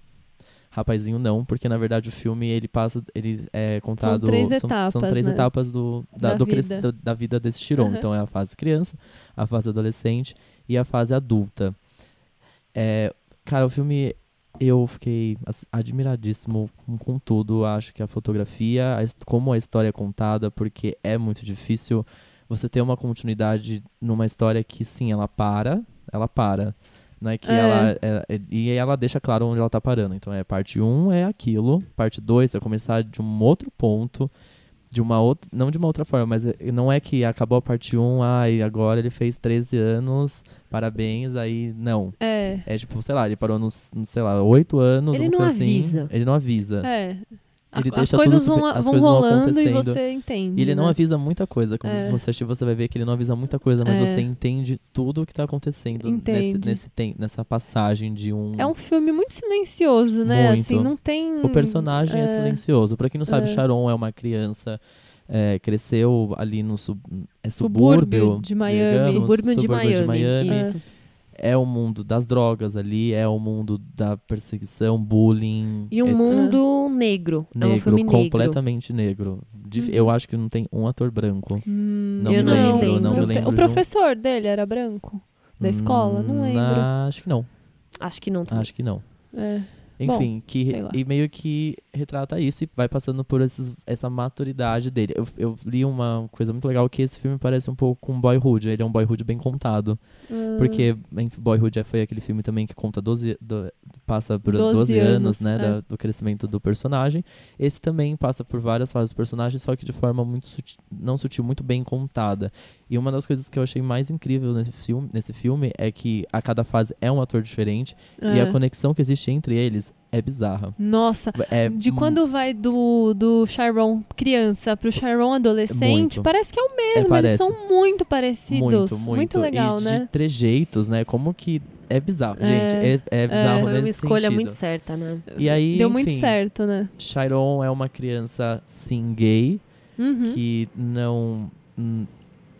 Rapazinho não, porque na verdade o filme ele passa, ele é contado. três são, etapas, três né? etapas do, da, Da do vida. do- da vida desse Chiron. Aham. Então é a fase criança, a fase adolescente e a fase adulta. É, cara, o filme eu fiquei admiradíssimo com, tudo. Acho que a fotografia, a como a história é contada, porque é muito difícil você ter uma continuidade numa história que sim, ela para, ela para. Não é que É. ela. é- é- e ela deixa claro onde ela tá parando. Então é parte 1 é aquilo, parte 2 é começar de um outro ponto, de uma outra. Não de uma outra forma, mas é- não é que acabou a parte 1, ah, e agora ele fez 13 anos, parabéns, aí. Não. É. É tipo, sei lá, ele parou nos, sei lá, 8 anos, Ele não assim. avisa. Ele não avisa. É. Ele A- deixa as coisas tudo vão, as vão coisas vão rolando e acontecendo. você entende. E ele não né? avisa muita coisa. Quando É. você assistir, você vai ver que ele não avisa muita coisa, mas É. você entende tudo o que tá acontecendo nesse, nesse tem- nessa passagem de um. É um filme muito silencioso, né? Muito. Assim, não tem. O personagem é, é. silencioso. Pra quem não sabe, É. Sharon é uma criança. é, cresceu ali no sub, é Subúrbio subúrbio, de Miami. digamos, Subúrbio de subúrbio Miami. Isso. É o mundo das drogas ali, é o mundo da perseguição, bullying. E um é mundo negro. É um negro, filme negro. completamente negro. Dif- Uhum. Eu acho que não tem um ator branco. Hum, Não me lembro, não me O- lembro O um- professor dele era branco? Da escola? Não Hum, lembro. Acho que não. Acho que não. também. Acho que não. É. Bom, Enfim, que, sei lá. e meio que retrata isso e vai passando por esses, essa maturidade dele. Eu, eu li uma coisa muito legal que esse filme parece um pouco com Boyhood. Ele é um Boyhood bem contado. Ah, Porque Boyhood já foi aquele filme também que conta 12, do- passa por 12 12, anos, anos, né, é. da- do crescimento do personagem. Esse também passa por várias fases do personagem, só que de forma muito sutil, não sutil, muito bem contada. E uma das coisas que eu achei mais incrível nesse filme, nesse filme é que a cada fase é um ator diferente e é. a conexão que existe entre eles é bizarra. Nossa, É de quando vai do, do Chiron criança pro Chiron adolescente, Muito. parece que é o mesmo. Eles parece. são muito parecidos. muito, muito, legal, e né? de trejeitos, né? Como que é bizarro, É, gente, é, é bizarro Foi uma escolha sentido. muito certa, né? E aí, Deu muito enfim, certo, né? Chiron é uma criança sim gay Uhum. que não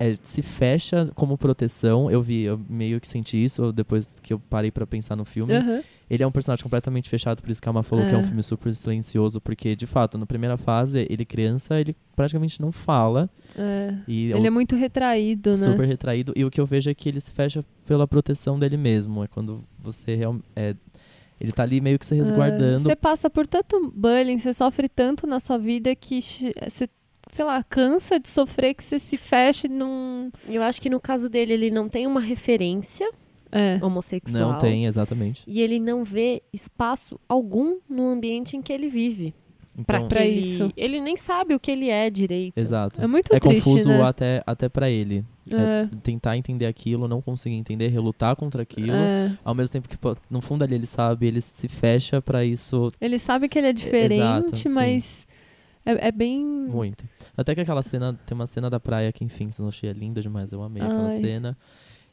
é, se fecha como proteção. Eu vi, eu meio que senti isso depois que eu parei pra pensar no filme. Aham. Ele é um personagem completamente fechado, por isso que a Alma falou que é É. um filme super silencioso, porque de fato, na primeira fase, ele criança, ele praticamente não fala É. e Ele é muito retraído, né? super retraído. E o que eu vejo é que ele se fecha pela proteção dele mesmo. É quando você realmente. É, ele tá ali meio que se resguardando. Você passa por tanto bullying, você sofre tanto na sua vida que você, sei lá, cansa de sofrer que você se fecha num. Eu acho que no caso dele, ele não tem uma referência É. homossexual. Não tem, exatamente. E ele não vê espaço algum no ambiente em que ele vive. Pra, Então, que Pra ele... isso. Ele nem sabe o que ele é direito. Exato. É muito é triste, confuso né? até, até para ele. É. Tentar entender aquilo, não conseguir entender, relutar contra aquilo. É. Ao mesmo tempo que, no fundo ali ele sabe, ele se fecha pra isso Ele sabe que ele é diferente, exato, sim. É, é bem. muito. Até que aquela cena, tem uma cena da praia que, enfim, eu achei linda demais, eu amei aquela Ai. cena.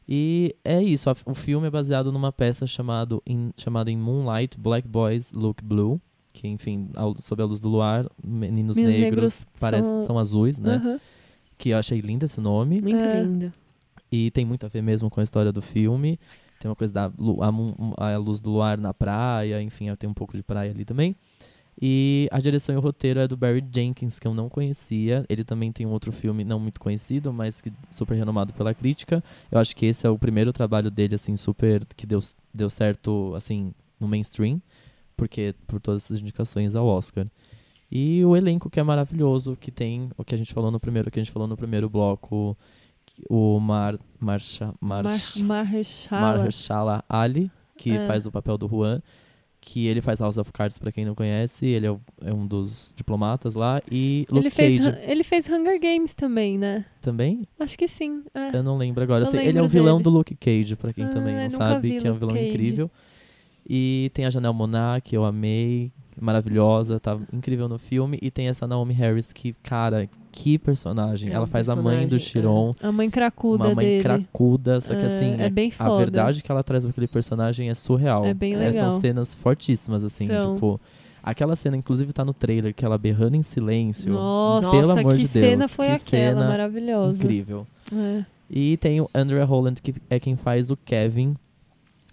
E é isso, a- o filme é baseado numa peça chamado em, chamada em Moonlight, Black Boys Look Blue, que, enfim, ao- sob a luz do luar, meninos, Meninos negros, negros parece, são- são... azuis, né? Aham. Que eu achei lindo esse nome. Muito É. lindo. E tem muito a ver mesmo com a história do filme. Tem uma coisa da a, a luz do luar na praia, enfim, tem um pouco de praia ali também. E a direção e o roteiro é do Barry Jenkins, que eu não conhecia. Ele também tem um outro filme não muito conhecido, mas que super renomado pela crítica. Eu acho que esse é o primeiro trabalho dele, assim, super. que deu, deu certo, assim, no mainstream, porque por todas essas indicações ao Oscar. E o elenco que é maravilhoso, que tem o que a gente falou no primeiro, o que a gente falou no primeiro bloco, o Mar, Marsha, Mar Marsh, Mahershala. Mahershala Ali, que É. faz o papel do Juan, que ele faz House of Cards pra quem não conhece, ele é, o- é um dos diplomatas lá, e Luke Ele fez, Cage ele fez Hunger Games também, né? também, Acho que sim. é. eu não lembro agora, Eu sei, ele é o lembro vilão dele. do Luke Cage, pra quem Ah, também não sabe, que é um vilão Cage. incrível. E tem a Janelle Monáe, que eu amei, maravilhosa, tá incrível no filme. E tem essa Naomi Harris que, cara, que personagem. É Ela faz a mãe do personagem, é. Chiron. A mãe cracuda Uma mãe dele. cracuda, só que É, assim, é bem a foda. verdade que ela traz pra aquele personagem é surreal. É bem É, legal. são cenas fortíssimas, assim, São. tipo. Aquela cena, inclusive, tá no trailer, que ela berrando em silêncio. Nossa, Pelo amor que de Deus, cena foi que aquela, cena maravilhosa. Incrível. É. E tem o Andrea Holland, que é quem faz o Kevin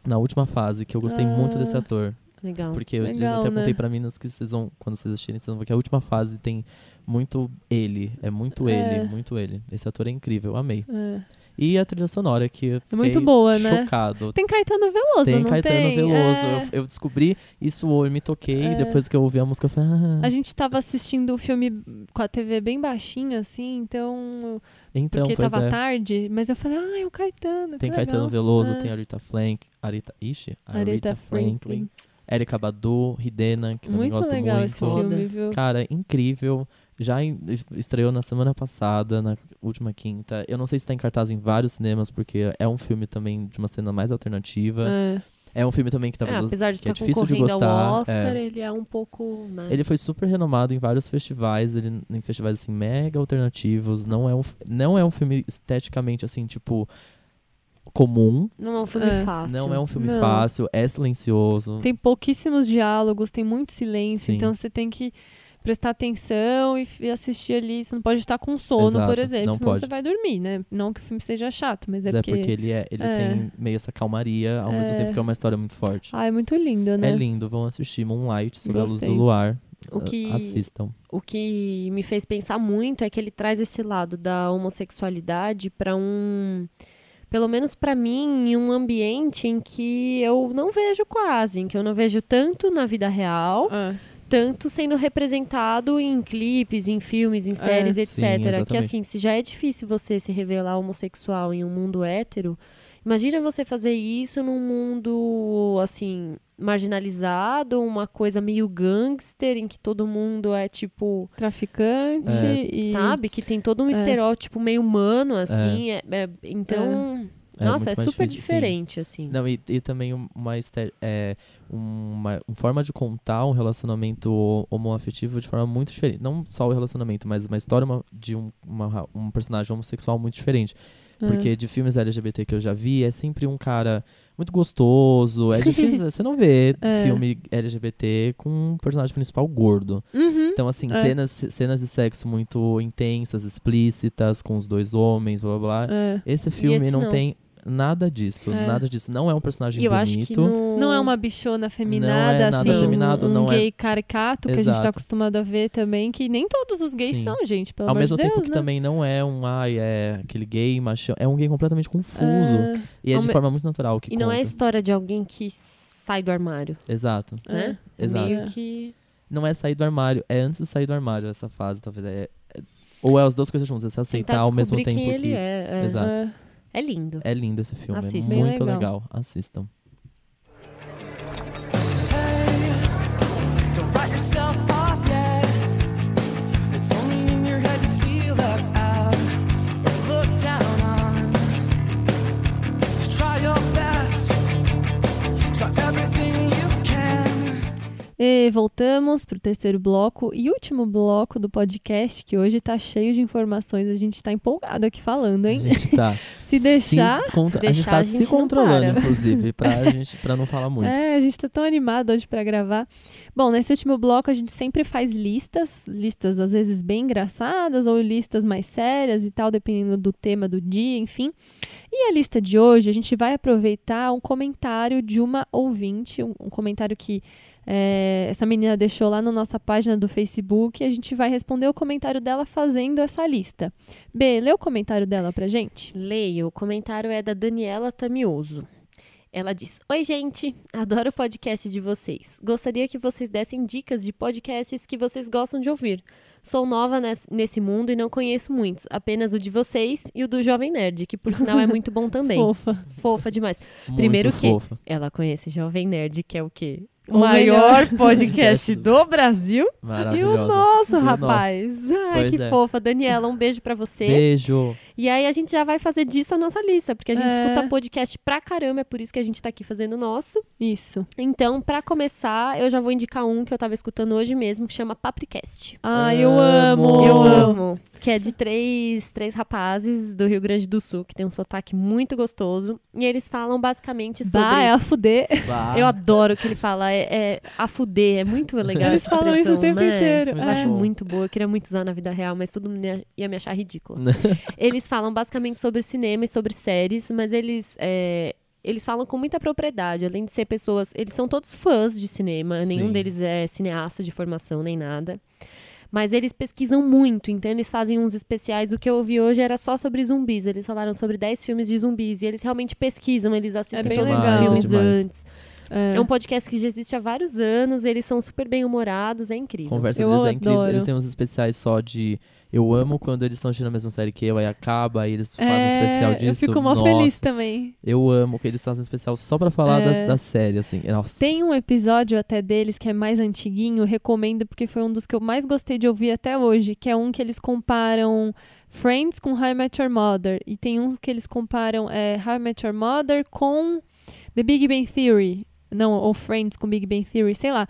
na última fase, que eu gostei muito desse Ah. ator. Legal. Porque eu Legal, até né? apontei pra meninas que vocês vão, quando vocês assistirem, vocês vão ver que a última fase tem muito ele. É muito É. ele, muito ele. Esse ator é incrível, amei. É. E a trilha sonora, que eu fiquei muito boa, né? chocado. Tem Caetano Veloso, Tem não Caetano tem? Veloso. É. Eu, eu descobri isso hoje, me toquei. É. Depois que eu ouvi a música, eu falei. Ah, A gente tava assistindo o filme com a TV bem baixinha, assim, então. então, porque tava é. tarde, mas eu falei, ah, é o Caetano. Tem Caetano. Veloso, É. tem a Rita Frank. Arita, ixi, a Aretha Rita Franklin. Franklin. Erika Badu, Ridena, que também Muito gosto legal muito. esse filme, viu? Cara, incrível. Já em- estreou na semana passada, na última quinta. Eu não sei se tá em cartaz em vários cinemas, porque é um filme também de uma cena mais alternativa. É. É um filme também que É, talvez apesar de que é estar difícil de gostar. ao Oscar, é. ele é um pouco, né? Ele foi super renomado em vários festivais, ele em festivais assim mega alternativos. Não é um, não é um filme esteticamente assim, tipo comum. Não é um filme É. fácil. Não é um filme Não. fácil, é silencioso. Tem pouquíssimos diálogos, tem muito silêncio, Sim. então você tem que prestar atenção e, e assistir ali. Você não pode estar com sono, Exato, por exemplo, não senão pode. você vai dormir, né? Não que o filme seja chato, mas é Mas é porque... porque ele, é, ele é. tem meio essa calmaria, ao mesmo É. tempo que é uma história muito forte. Ah, é muito lindo, né? É lindo, vão assistir Moonlight, Sob a Luz Gostei. do Luar. O que- Assistam. O que me fez pensar muito é que ele traz esse lado da homossexualidade pra um pelo menos pra mim, em um ambiente em que eu não vejo quase, em que eu não vejo tanto na vida real, Ah, tanto sendo representado em clipes, em filmes, em séries, É. etc. Sim, que assim, se já é difícil você se revelar homossexual em um mundo hétero, imagina você fazer isso num mundo assim marginalizado, uma coisa meio gangster em que todo mundo é tipo traficante É. e... sabe? Que tem todo um É. estereótipo meio humano, assim. é- é- então, É nossa, é, super difícil, sim. diferente, assim. Não, e, e também uma, é, uma, uma forma de contar um relacionamento homoafetivo de forma muito diferente. Não só o relacionamento, mas uma história de um, uma- um personagem homossexual muito diferente. Porque de filmes LGBT que eu já vi, é sempre um cara muito gostoso. É difícil. você não vê É. filme LGBT com um personagem principal gordo. Uhum. Então, assim, É. cenas, cenas de sexo muito intensas, explícitas, com os dois homens, blá blá blá. É. Esse filme esse não, não. tem nada disso. É. Nada disso. Não é um personagem eu bonito. acho que no... Não é uma bichona afeminada, Não é nada assim, afeminado, um, um não é- gay caricato que a gente tá Exato. acostumado a ver também, que nem todos os gays Sim. são, gente, pelo Ao amor mesmo de tempo Deus, que né? também não é um, ai, é aquele gay machão. É um gay completamente confuso. É, E é de me- forma muito natural que E não é a conta. história de alguém que sai do armário, Exato. né? É Exato. meio É. que... Não é sair do armário, é antes de sair do armário essa fase, talvez. É, é- ou é as duas coisas juntas, é se aceitar ao mesmo tempo quem que. ele é. É, Exato. É. É lindo. É lindo esse filme, Assistam. é muito legal. legal. Assistam. Don't E voltamos pro terceiro bloco e último bloco do podcast, que hoje tá cheio de informações. A gente tá empolgado aqui falando, A hein? gente tá. Se deixar. se se a gente deixar, tá a gente se não controlando, para. inclusive, pra não falar muito. É, a gente tá tão animado hoje pra gravar. Bom, nesse último bloco a gente sempre faz listas, listas às vezes bem engraçadas ou listas mais sérias e tal, dependendo do tema do dia, enfim. E a lista de hoje a gente vai aproveitar um comentário de uma ouvinte, um, um comentário que é, essa menina deixou lá na nossa página do Facebook e a gente vai responder o comentário dela fazendo essa lista. B, lê o comentário dela pra gente. Leio, o comentário é da Daniela Tamioso. Ela diz: Oi, gente, adoro o podcast de vocês. Gostaria que vocês dessem dicas de podcasts que vocês gostam de ouvir. Sou nova nes- nesse mundo e não conheço muitos, apenas o de vocês e o do Jovem Nerd, que por sinal é muito bom também. Fofa. Fofa demais. Muito Primeiro que fofa. ela conhece Jovem Nerd, que é o quê? O maior podcast do Brasil. E o nosso, E o rapaz. Ai, Pois que é. fofa. Daniela, um beijo pra você. Beijo. E aí a gente já vai fazer disso a nossa lista, porque a gente É. escuta podcast pra caramba, é por isso que a gente tá aqui fazendo o nosso. Isso. Então, pra começar, eu já vou indicar um que eu tava escutando hoje mesmo, que chama Papricast. Ah, eu Amo. amo. Eu amo. Que é de três, três rapazes do Rio Grande do Sul, que tem um sotaque muito gostoso. E eles falam basicamente sobre. Bah, é a fuder. Bah. Eu adoro o que ele fala, é, é a fuder, é muito legal Eles essa falam isso o tempo né? inteiro. Eu é. acho muito boa, eu queria muito usar na vida real, mas todo mundo ia, ia me achar ridícula. eles falam basicamente sobre cinema e sobre séries, mas eles é, eles falam com muita propriedade, além de ser pessoas, eles são todos fãs de cinema, nenhum Sim. deles é cineasta de formação nem nada. Mas eles pesquisam muito, então eles fazem uns especiais. O que eu ouvi hoje era só sobre zumbis. Eles falaram sobre 10 filmes de zumbis. E eles realmente pesquisam, eles assistem bem todos legal. os filmes Demais. antes. É. É um podcast que já existe há vários anos, eles são super bem humorados, é incrível. Conversa deles é incrível. Eles têm uns especiais só de. Eu amo quando eles estão assistindo a mesma série que eu, aí acaba, aí eles fazem um especial disso. É, Eu fico mó Nossa, feliz também. Eu amo que eles fazem especial só pra falar É. da, da série, assim. Nossa. Tem um episódio até deles que é mais antiguinho, recomendo porque foi um dos que eu mais gostei de ouvir até hoje, que é um que eles comparam Friends com How I Met Your Mother. E tem um que eles comparam é, How I Met Your Mother com The Big Bang Theory. Não, ou Friends com Big Bang Theory, sei lá.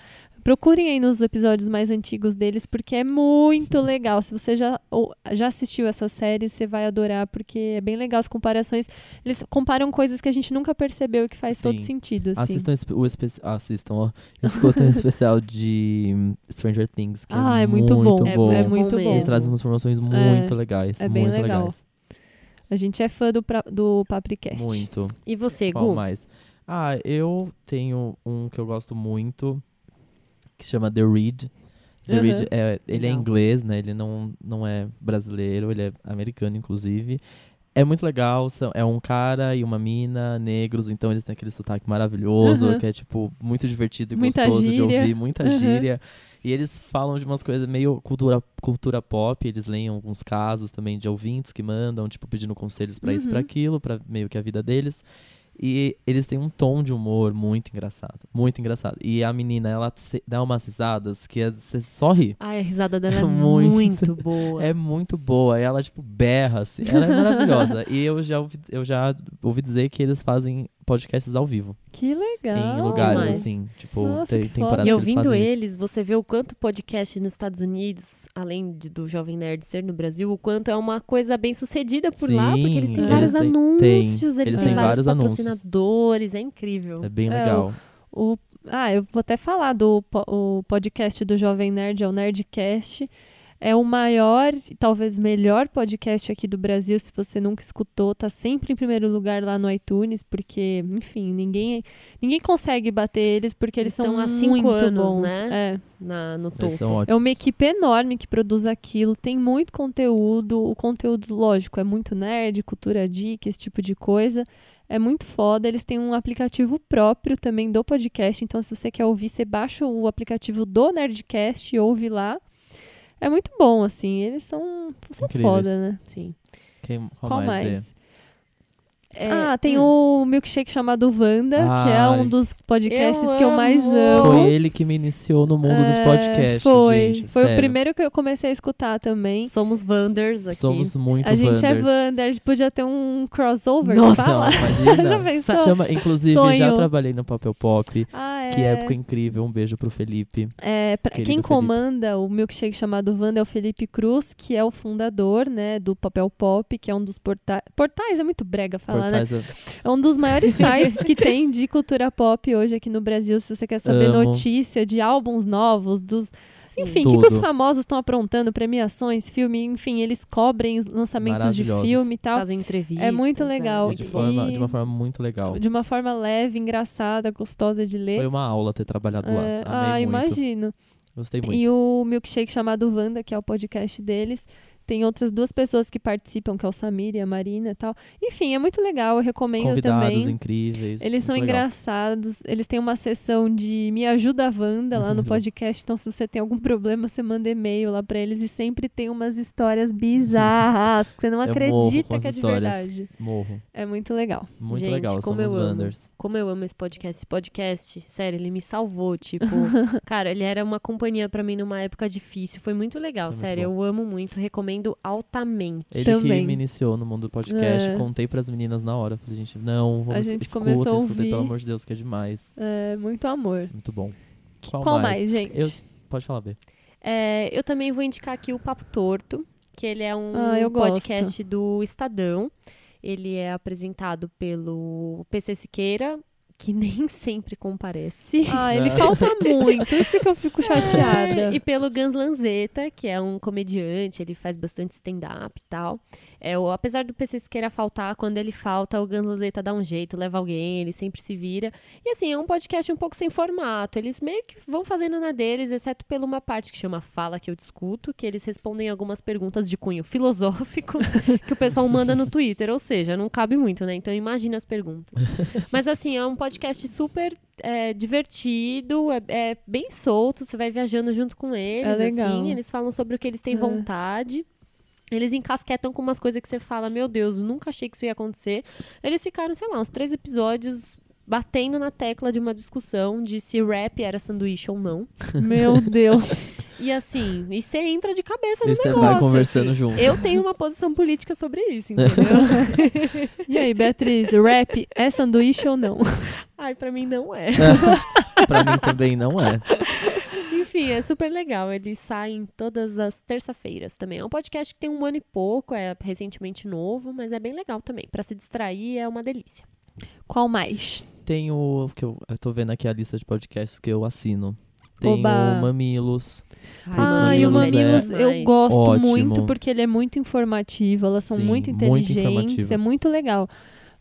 Procurem aí nos episódios mais antigos deles, porque é muito legal. Se você já, ou, já assistiu essa série, você vai adorar, porque é bem legal as comparações. Eles comparam coisas que a gente nunca percebeu e que faz todo Sim. sentido. Assim. Assistam o especial. Assistam, ó. Escutem o especial de hum, Stranger Things, que Ah, é, é muito bom. É, bom. é muito muito bom. Eles trazem umas informações muito legais. é bem muito legal. legais. A gente é fã do, pra- do Papricast. Muito. E você, Qual Gu? mais? Ah, eu tenho um que eu gosto muito, que se chama The Read. The Aham. Read, é, ele é Legal. inglês, né? Ele não, não é brasileiro, ele é americano, inclusive. É muito legal, são, é um cara e uma mina, negros, então eles têm aquele sotaque maravilhoso, Aham. que é, tipo, muito divertido e Muita gostoso de gíria. ouvir, muita Aham. gíria. E eles falam de umas coisas meio cultura, cultura pop, eles leem alguns casos também de ouvintes que mandam, tipo, pedindo conselhos pra isso, Uhum. pra aquilo, pra meio que a vida deles. E eles têm um tom de humor muito engraçado, muito engraçado. E a menina, ela dá umas risadas que é- você só ri. Ai, a risada dela é Muito. muito, boa. É muito boa, ela tipo berra assim. Ela é maravilhosa. e eu já ouvi, eu já ouvi dizer que eles fazem podcasts ao vivo Que legal. em lugares demais. assim, tipo, Nossa, tem tem E eles ouvindo isso. eles, você vê o quanto podcast nos Estados Unidos, além de- do Jovem Nerd ser no Brasil, o quanto é uma coisa bem sucedida por lá, porque eles têm Sim, vários eles têm- anúncios, têm. eles, Eles têm têm vários vários anúncios. patrocinadores, é incrível. É bem É, legal. O, ah, eu vou até falar do o podcast do Jovem Nerd, é o Nerdcast. É o maior e talvez melhor podcast aqui do Brasil. Se você nunca escutou, tá sempre em primeiro lugar lá no iTunes, porque, enfim, ninguém, ninguém consegue bater eles porque eles Eles são estão há cinco muito anos, bons. né? É. Na, no Eles topo. É uma equipe enorme que produz aquilo, tem muito conteúdo. O conteúdo, lógico, é muito nerd, cultura geek, esse tipo de coisa. É muito foda. Eles têm um aplicativo próprio também do podcast. Então, se você quer ouvir, você baixa o aplicativo do Nerdcast e ouve lá. É muito bom, assim. Eles são, são Incríveis. foda, né? Sim. Quem, qual, Qual mais? mais? É, ah, tem hum, o milkshake chamado Wanda, que é Ai. um dos podcasts Eu que eu mais amo. Foi ele que me iniciou no mundo dos É, podcasts, Foi, gente. foi o sério. primeiro que eu comecei a escutar também. Somos Wanders aqui. Somos muito A gente é Wanders. Wander, a gente podia ter um crossover. Nossa, que fala. Não, Já imagina. Chama, inclusive, Sonho. já trabalhei no Papel Pop. Ah, é. Que época incrível. Um beijo pro Felipe. É, pra- quem Felipe. comanda o milkshake chamado Wanda é o Felipe Cruz, que é o fundador, né, do Papel Pop, que é um dos portais. Portais é muito brega falar, né? É um dos maiores sites que tem de cultura pop hoje aqui no Brasil. Se você quer saber Amo. notícia de álbuns novos, dos. Enfim, o que, que os famosos estão aprontando, premiações, filme, enfim, eles cobrem lançamentos de filme e tal. Fazem entrevistas. É muito legal. é de, E- forma, de uma forma muito legal. De uma forma leve, engraçada, gostosa de ler. Foi uma aula ter trabalhado lá. É, Amei ah, muito. imagino. Gostei muito. E o milkshake chamado Wanda, que é o podcast deles, Tem outras duas pessoas que participam, que é o Samir e a Marina e tal. Enfim, é muito legal, eu recomendo Convidados também. incríveis. Eles são muito legal. engraçados. Eles têm uma sessão de Me Ajuda Wanda lá no podcast. Então, se você tem algum problema, você manda e-mail lá pra eles. E sempre tem umas histórias bizarras que você não Eu morro acredita que é de histórias. verdade. Morro. É muito legal. Muito Gente, legal, como eu amo. Como eu amo esse podcast. Esse podcast, sério, ele me salvou. Tipo, cara, ele era uma companhia pra mim numa época difícil. Foi muito legal, muito sério. bom. Eu amo muito, recomendo altamente. Ele Também. que me iniciou no mundo do podcast, É. contei pras meninas na hora. Falei, gente, não, vamos gente escuta, começou a escutei, ouvir. pelo amor de Deus, que é demais. É muito amor. Muito bom. Qual, mais? gente? Eu- Pode falar, B. É, eu também vou indicar aqui o Papo Torto, que ele é um Ah, eu gosto. podcast do Estadão. Ele é apresentado pelo PC Siqueira, que nem sempre comparece. Ah, ele falta muito. Isso que eu fico chateada. É, e pelo Gans Lanzetta, que é um comediante, ele faz bastante stand-up e tal. É, o, apesar do PC Siqueira faltar, quando ele falta, o Gans Lanzetta dá um jeito, leva alguém, ele sempre se vira. E assim, é um podcast um pouco sem formato. Eles meio que vão fazendo na deles, exceto pela uma parte que chama Fala que eu discuto, que eles respondem algumas perguntas de cunho filosófico que o pessoal manda no Twitter. Ou seja, não cabe muito, né? Então imagina as perguntas. Mas assim, é um podcast super é, divertido, é, é bem solto, você vai viajando junto com eles, É assim, eles falam sobre o que eles têm É. vontade. Eles encasquetam com umas coisas que você fala, meu Deus, eu nunca achei que isso ia acontecer. Eles ficaram, sei lá, uns três episódios batendo na tecla de uma discussão de se rap era sanduíche ou não. Meu Deus. E assim, e você entra de cabeça E no você negócio. vai conversando junto. Eu tenho uma posição política sobre isso, entendeu? E aí, Beatriz, rap é sanduíche ou não? Ai, pra mim não é. pra mim também não é. Enfim, é super legal. Eles saem todas as terça-feiras também. É um podcast que tem um ano e pouco, é recentemente novo, mas é bem legal também. Pra se distrair é uma delícia. Qual mais? Tem o. Que eu, eu tô vendo aqui a lista de podcasts que eu assino. Tem Oba. o Mamilos. Ai, Ah, e o Mamilos é eu gosto ótimo. muito porque ele é muito informativo, elas são Sim, muito muito inteligentes, informativo. é muito legal.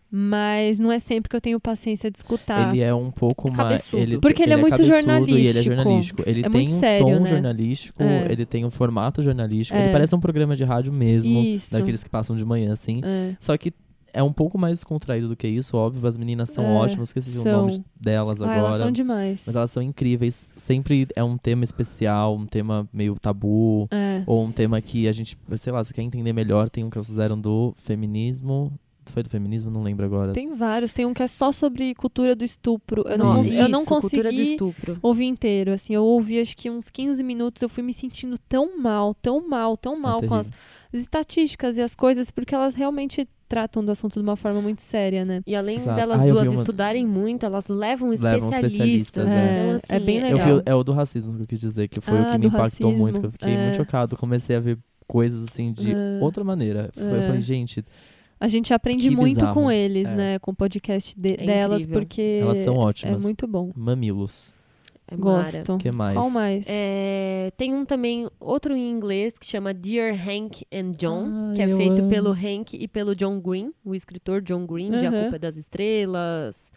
Mas não é sempre que eu tenho paciência de escutar. Ele é um pouco mais. Cabeçudo. Ele, Porque ele é muito cabeçudo E ele é jornalístico. jornalístico. Ele É tem muito um sério, tom né? jornalístico, É. ele tem um formato jornalístico. É. Ele parece um programa de rádio mesmo, Isso. daqueles que passam de manhã, assim. É. Só que é um pouco mais descontraído do que isso, óbvio. As meninas são É, ótimas, esqueci o são. nome delas Ah, agora. elas são demais. Mas elas são incríveis. Sempre é um tema especial, um tema meio tabu. É. Ou um tema que a gente, sei lá, você quer entender melhor, tem um que elas fizeram do feminismo. Foi do feminismo? Não lembro agora. Tem vários, tem um que é só sobre cultura do estupro. Eu não, cons- eu não Isso, cultura do consegui estupro. ouvir inteiro. Assim, eu ouvi acho que uns 15 minutos, eu fui me sentindo tão mal, tão mal, tão mal com as, as estatísticas e as coisas, porque elas realmente tratam do assunto de uma forma muito séria, né? E além Exato. delas Ah, duas uma- estudarem muito, elas levam Levam especialistas. especialistas, né? é. Então, assim, É bem Eu legal. vi, é o do racismo que eu quis dizer, que foi o Ah, que me impactou racismo, muito. Que eu fiquei é. muito chocado. Comecei a ver coisas assim de É. outra maneira. Eu É. falei, gente, A gente aprende Que muito bizarro. com eles, É. né? Com o podcast de- É delas, incrível. porque elas são é ótimas. muito bom. Mamilos. É. Gosto. O que mais? Qual mais? É, tem um também, outro em inglês, que chama Dear Hank and John, Ai, que é feito amo. pelo Hank e pelo John Green, o escritor John Green, de A. Culpa é das Estrelas,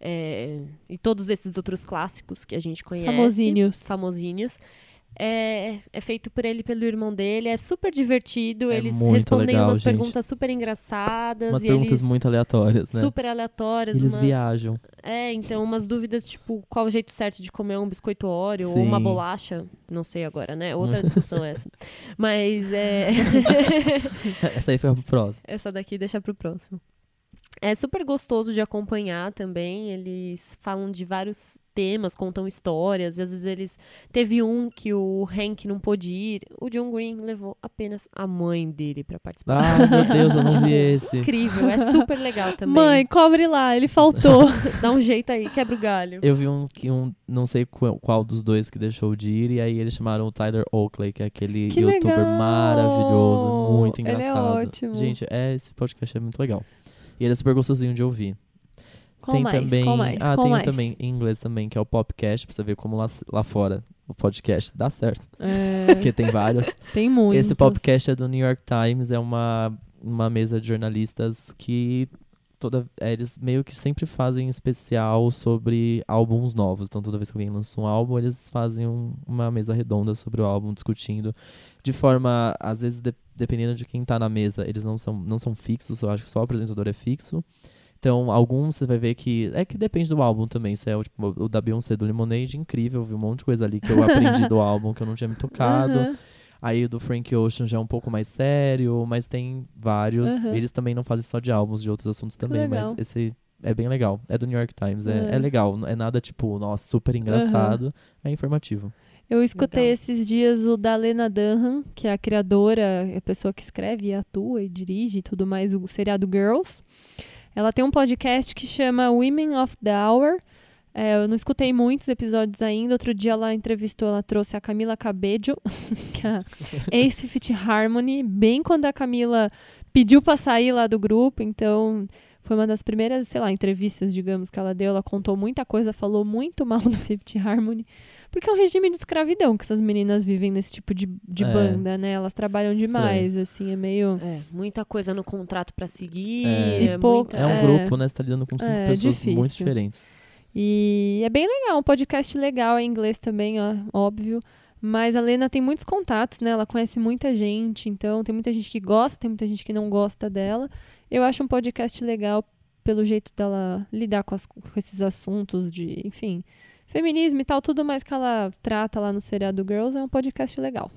é, e todos esses outros clássicos que a gente conhece. Famosinhos. Famosinhos. É, é feito por ele pelo irmão dele, é super divertido, É eles respondem legal, umas gente. perguntas super engraçadas. Umas e perguntas eles muito aleatórias, né? super aleatórias. Eles umas- viajam. é, então umas dúvidas, tipo, qual o jeito certo de comer um biscoito Oreo ou uma bolacha. Não sei agora, né? Outra discussão essa. Mas é. Essa aí foi pro próximo. essa daqui deixa pro próximo. É super gostoso de acompanhar também. Eles falam de vários temas, contam histórias. E às vezes eles. Teve um que o Hank não pôde ir. O John Green levou apenas a mãe dele pra participar. Ah, meu Deus, eu não vi esse. Incrível, é super legal também. Mãe, cobre lá, ele faltou. Dá um jeito aí, quebra o galho. Eu vi um que um, não sei qual, qual dos dois que deixou de ir, e aí eles chamaram o Tyler Oakley, que é aquele Que youtuber legal! maravilhoso, muito Ele é engraçado. ótimo. Gente, é, esse podcast é muito legal. E ele é super gostosinho de ouvir. Qual tem mais? também. Qual mais? Ah, Qual tem mais? também em inglês também, que é o Popcast, pra você ver como lá, lá fora o podcast dá certo. É, Porque tem vários. tem muito. Esse podcast é do New York Times, é uma, uma mesa de jornalistas que toda, é, eles meio que sempre fazem especial sobre álbuns novos. Então, toda vez que alguém lança um álbum, eles fazem um- uma mesa redonda sobre o álbum, discutindo. De forma, às vezes, de- dependendo de quem tá na mesa, eles não são, não são fixos, eu acho que só o apresentador é fixo. Então, alguns você vai ver que. É que depende do álbum também. Se é o, tipo, o da Beyoncé do Lemonade, incrível. Vi um monte de coisa ali que eu aprendi do álbum que eu não tinha me tocado. Aham. Aí o do Frank Ocean já é um pouco mais sério, mas tem vários. Aham. Eles também não fazem só de álbuns, de outros assuntos também, mas legal. esse é bem legal. É do New York Times, é, É. é legal. Não é nada tipo, nossa, super engraçado. É informativo. Eu escutei Legal. esses dias o da Lena Dunham, que é a criadora, é a pessoa que escreve, e atua e dirige e tudo mais, o seriado Girls. Ela tem um podcast que chama Women of the Hour. É, eu não escutei muitos episódios ainda. Outro dia ela entrevistou, ela trouxe a Camila Cabello, que é a ex-Fifth Harmony, bem quando a Camila pediu pra sair lá do grupo. Então, foi uma das primeiras, sei lá, entrevistas, digamos, que ela deu. Ela contou muita coisa, falou muito mal do Fifth Harmony. Porque é um regime de escravidão que essas meninas vivem nesse tipo de, de É. banda, né? Elas trabalham demais, assim, é meio. É, muita coisa no contrato pra seguir. É. É, E pouco- muita- É um É. grupo, né? Você tá lidando com cinco É, pessoas difícil. muito diferentes. E é bem legal, um podcast legal em inglês também, ó, óbvio. Mas a Lena tem muitos contatos, né? Ela conhece muita gente, então tem muita gente que gosta, tem muita gente que não gosta dela. Eu acho um podcast legal pelo jeito dela lidar com, as- com esses assuntos de, enfim, feminismo e tal, tudo mais que ela trata lá no seriado Girls é um podcast legal.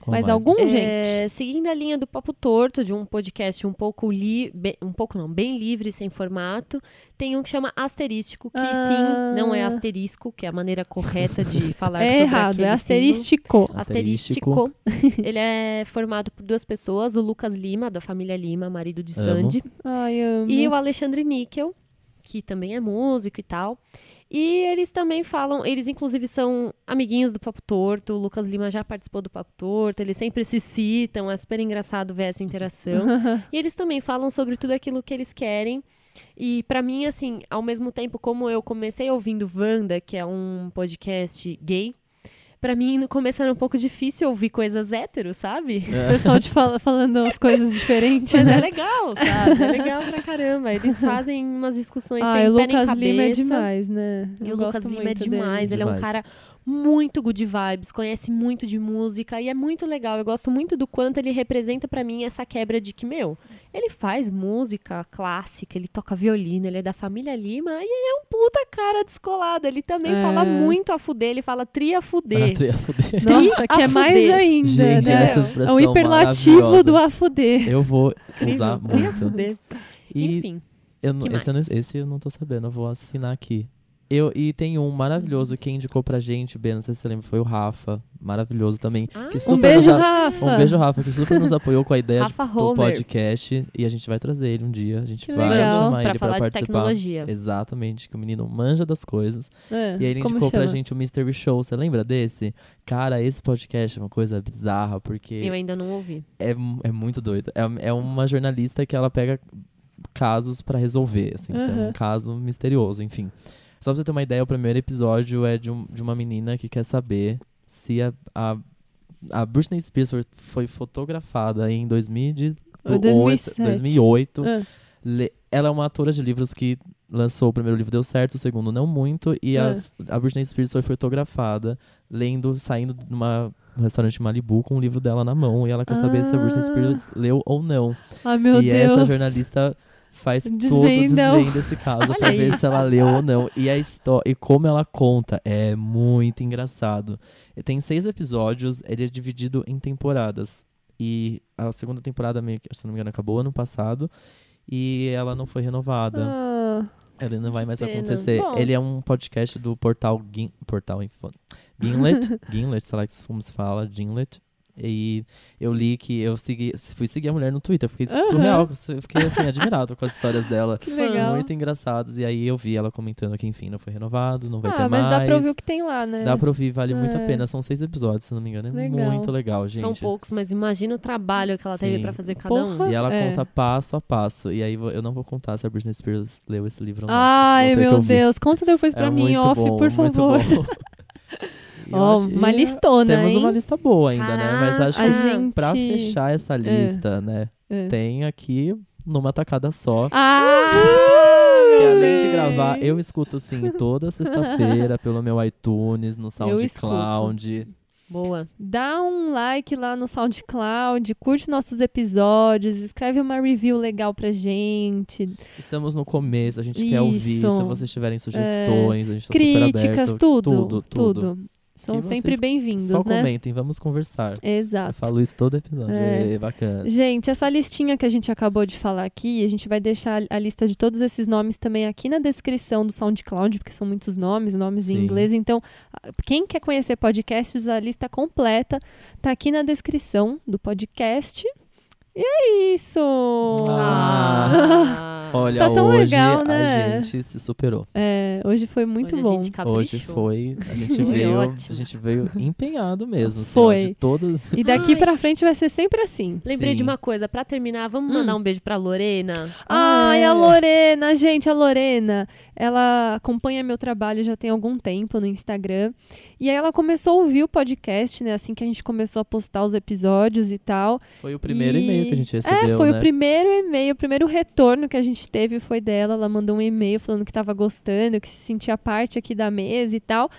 Qual Mas mais? algum, É, gente? Seguindo a linha do Papo Torto, de um podcast um pouco li be- um pouco não, bem livre, sem formato, tem um que chama Asterístico, que Ah. sim, não é asterisco, que é a maneira correta de falar É sobre errado, é asterístico. Asterístico. Ele é formado por duas pessoas, o Lucas Lima, da família Lima, marido de Amo. Sandy, Ai, amo. e o Alexandre Níquel, que também é músico e tal. E eles também falam, eles inclusive são amiguinhos do Papo Torto, o Lucas Lima já participou do Papo Torto, eles sempre se citam, é super engraçado ver essa interação. e eles também falam sobre tudo aquilo que eles querem. E pra mim, assim, ao mesmo tempo como eu comecei ouvindo Wanda, que é um podcast gay, pra mim no começo era um pouco difícil ouvir coisas héteros, sabe? O pessoal te fala, falando as coisas diferentes, Mas é né? legal, sabe? É legal pra caramba. Eles fazem umas discussões Ah, sem o pé nem Lucas cabeça. Lima é demais, né? E Eu o Lucas Lima é muito dele. demais. Ele é um Demais. cara muito good vibes, conhece muito de música e é muito legal. Eu gosto muito do quanto ele representa pra mim essa quebra de que, meu, ele faz música clássica, ele toca violino, ele é da família Lima e ele é um puta cara descolado. Ele também É. fala muito a fuder, ele fala tria Ah, fuder. tri- a fuder. Nossa, que a é mais fuder. ainda, Gente, né? essa É um hiperlativo do afuder. Eu vou usar Tria muito. fuder. E Enfim. eu não- esse, eu não, mais? esse eu não tô sabendo, eu vou assinar aqui. Eu, e tem um maravilhoso, quem indicou pra gente, Ben, não sei se você lembra, foi o Rafa. Maravilhoso também. Ah, que Um super beijo, nos Rafa. Um beijo, Rafa, que super nos apoiou com a ideia de- do podcast. E a gente vai trazer ele um dia. A gente Que vai legal. chamar Pra ele falar pra de participar. tecnologia. Exatamente, que o menino manja das coisas. É, E aí ele indicou pra chama? gente o Mystery Show. Você lembra desse? Cara, esse podcast é uma coisa bizarra, porque Eu ainda não ouvi. é, é muito doido. É, é uma jornalista que ela pega casos pra resolver, assim, isso é um caso misterioso, enfim. Só pra você ter uma ideia, o primeiro episódio é de, um- de uma menina que quer saber se a, a, a Britney Spears foi, fotografada em 2018, 2007. 2008. Ah, Le- Ela é uma autora de livros que lançou o primeiro livro, deu certo, o segundo não muito, e a, Ah. a Britney Spears foi fotografada lendo, saindo de uma, um restaurante Malibu com o livro dela na mão, e ela quer saber se a Britney Ah. Spears leu ou não. Ai, meu e Deus. essa jornalista faz todo o Desvenda o- desvendo desse caso pra Olha ver se ela leu ou não. E a história, e como ela conta, é muito engraçado. Tem seis episódios, ele é dividido em temporadas. E a segunda temporada, meio que, se não me engano, acabou ano passado. E ela não foi renovada. Ah, Ele não vai mais Pena. acontecer. Bom. Ele é um podcast do portal Gin, portal Info- Gimlet, Gimlet, sei lá como se fala, Gimlet. E eu li que eu segui, fui seguir a mulher no Twitter, fiquei Aham. surreal, eu fiquei assim admirado com as histórias dela. que legal. Muito engraçadas. E aí eu vi ela comentando que enfim, não foi renovado, não vai ah, ter mas mais. dá pra ouvir o que tem lá, né? Dá pra ouvir, vale muito a É. pena. São seis episódios, se não me engano. É Legal. muito legal, gente. São poucos, mas imagina o trabalho que ela teve Sim. pra fazer cada um. Porra. E ela É. conta passo a passo. E aí eu não vou contar se a Britney Spears leu esse livro ou não. Ai, meu. Deus. Conta depois pra É mim, off, bom, por muito favor. Ó, acho- uma listona, Temos hein? uma lista boa ainda, né? Mas acho que gente... pra fechar essa lista, né? É. Tem aqui numa tacada só. Ah! Que meu além de gravar, eu escuto assim toda sexta-feira pelo meu iTunes, no SoundCloud. Boa. Dá um like lá no SoundCloud, curte nossos episódios, escreve uma review legal pra gente. Estamos no começo, a gente quer ouvir. Isso. É. Se vocês tiverem sugestões, a gente tá super Críticas, aberto. tudo, tudo, tudo. tudo. São sempre bem-vindos, Só né? comentem, vamos conversar. Eu Exato. falo isso todo episódio. É. É. bacana. Gente, essa listinha que a gente acabou de falar aqui, a gente vai deixar a lista de todos esses nomes também aqui na descrição do SoundCloud, porque são muitos nomes, nomes em Sim. inglês. Então, quem quer conhecer podcasts, a lista completa tá aqui na descrição do podcast. E é isso! Ah. Olha, Tá tão hoje legal, né? a gente se superou. É, hoje foi muito Hoje bom. A gente caprichou. Hoje foi, a gente veio, ótimo. a gente veio empenhado mesmo, assim, Foi. de todas. E daqui Ai. pra frente vai ser sempre assim. Lembrei Sim. de uma coisa, pra terminar, vamos Hum. mandar um beijo pra Lorena. Ai, é. a Lorena, gente, a Lorena, ela acompanha meu trabalho já tem algum tempo no Instagram. E aí ela começou a ouvir o podcast, né? Assim que a gente começou a postar os episódios e tal. Foi o primeiro e-mail que a gente É, recebeu, foi né? o primeiro e-mail, o primeiro retorno que a gente teve foi dela. Ela mandou um e-mail falando que tava gostando, que se sentia parte aqui da mesa e tal.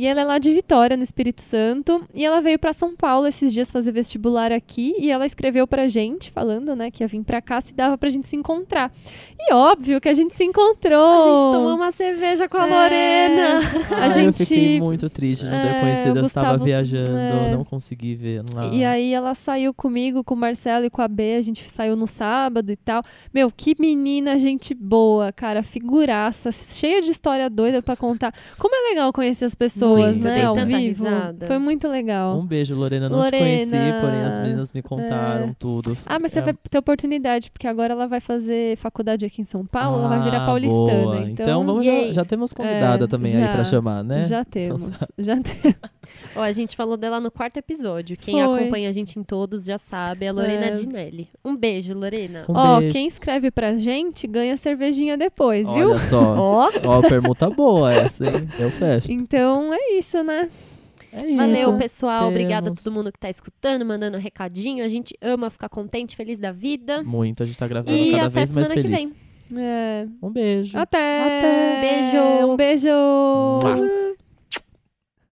E ela é lá de Vitória, no Espírito Santo. E ela veio pra São Paulo esses dias fazer vestibular aqui. E ela escreveu pra gente, falando, né, que ia vir pra cá se dava pra gente se encontrar. E óbvio que a gente se encontrou. A gente tomou uma cerveja com a É. Lorena. A gente. Eu fiquei muito triste de não ter É, conhecido. Eu estava Gustavo- viajando, é. não consegui ver lá. E aí ela saiu comigo, com o Marcelo e com a B, a gente saiu no sábado e tal. Meu, que menina, gente boa, cara, figuraça, cheia de história doida pra contar. Como é legal conhecer as pessoas, Muito, né, tem ao vivo. risada. Foi muito legal. Um beijo, Lorena. Não Lorena. te conheci, porém as meninas me contaram É. tudo. Ah, mas você É- vai ter oportunidade, porque agora ela vai fazer faculdade aqui em São Paulo, ela vai virar Ah, paulistana. boa. Então, vamos já, já temos convidada É, também aí já. pra chamar, né? já temos. Já temos. Ó, a gente falou dela no quarto episódio. Quem Foi. acompanha a gente em todos já sabe. É a Lorena É. Dinelli. Um beijo, Lorena. Um Ó, beijo. quem escreve pra gente ganha cervejinha depois, viu? Olha só. Ó, Ó, permuta boa essa, hein? Eu fecho. Então é isso, né? É isso. valeu, pessoal. Obrigada a Temos. todo mundo que tá escutando, mandando recadinho. A gente ama ficar contente, feliz da vida. Muito, a gente tá gravando E cada até vez mais semana que feliz. vem. É. Um beijo. Até. Beijo. Um beijo. Mua.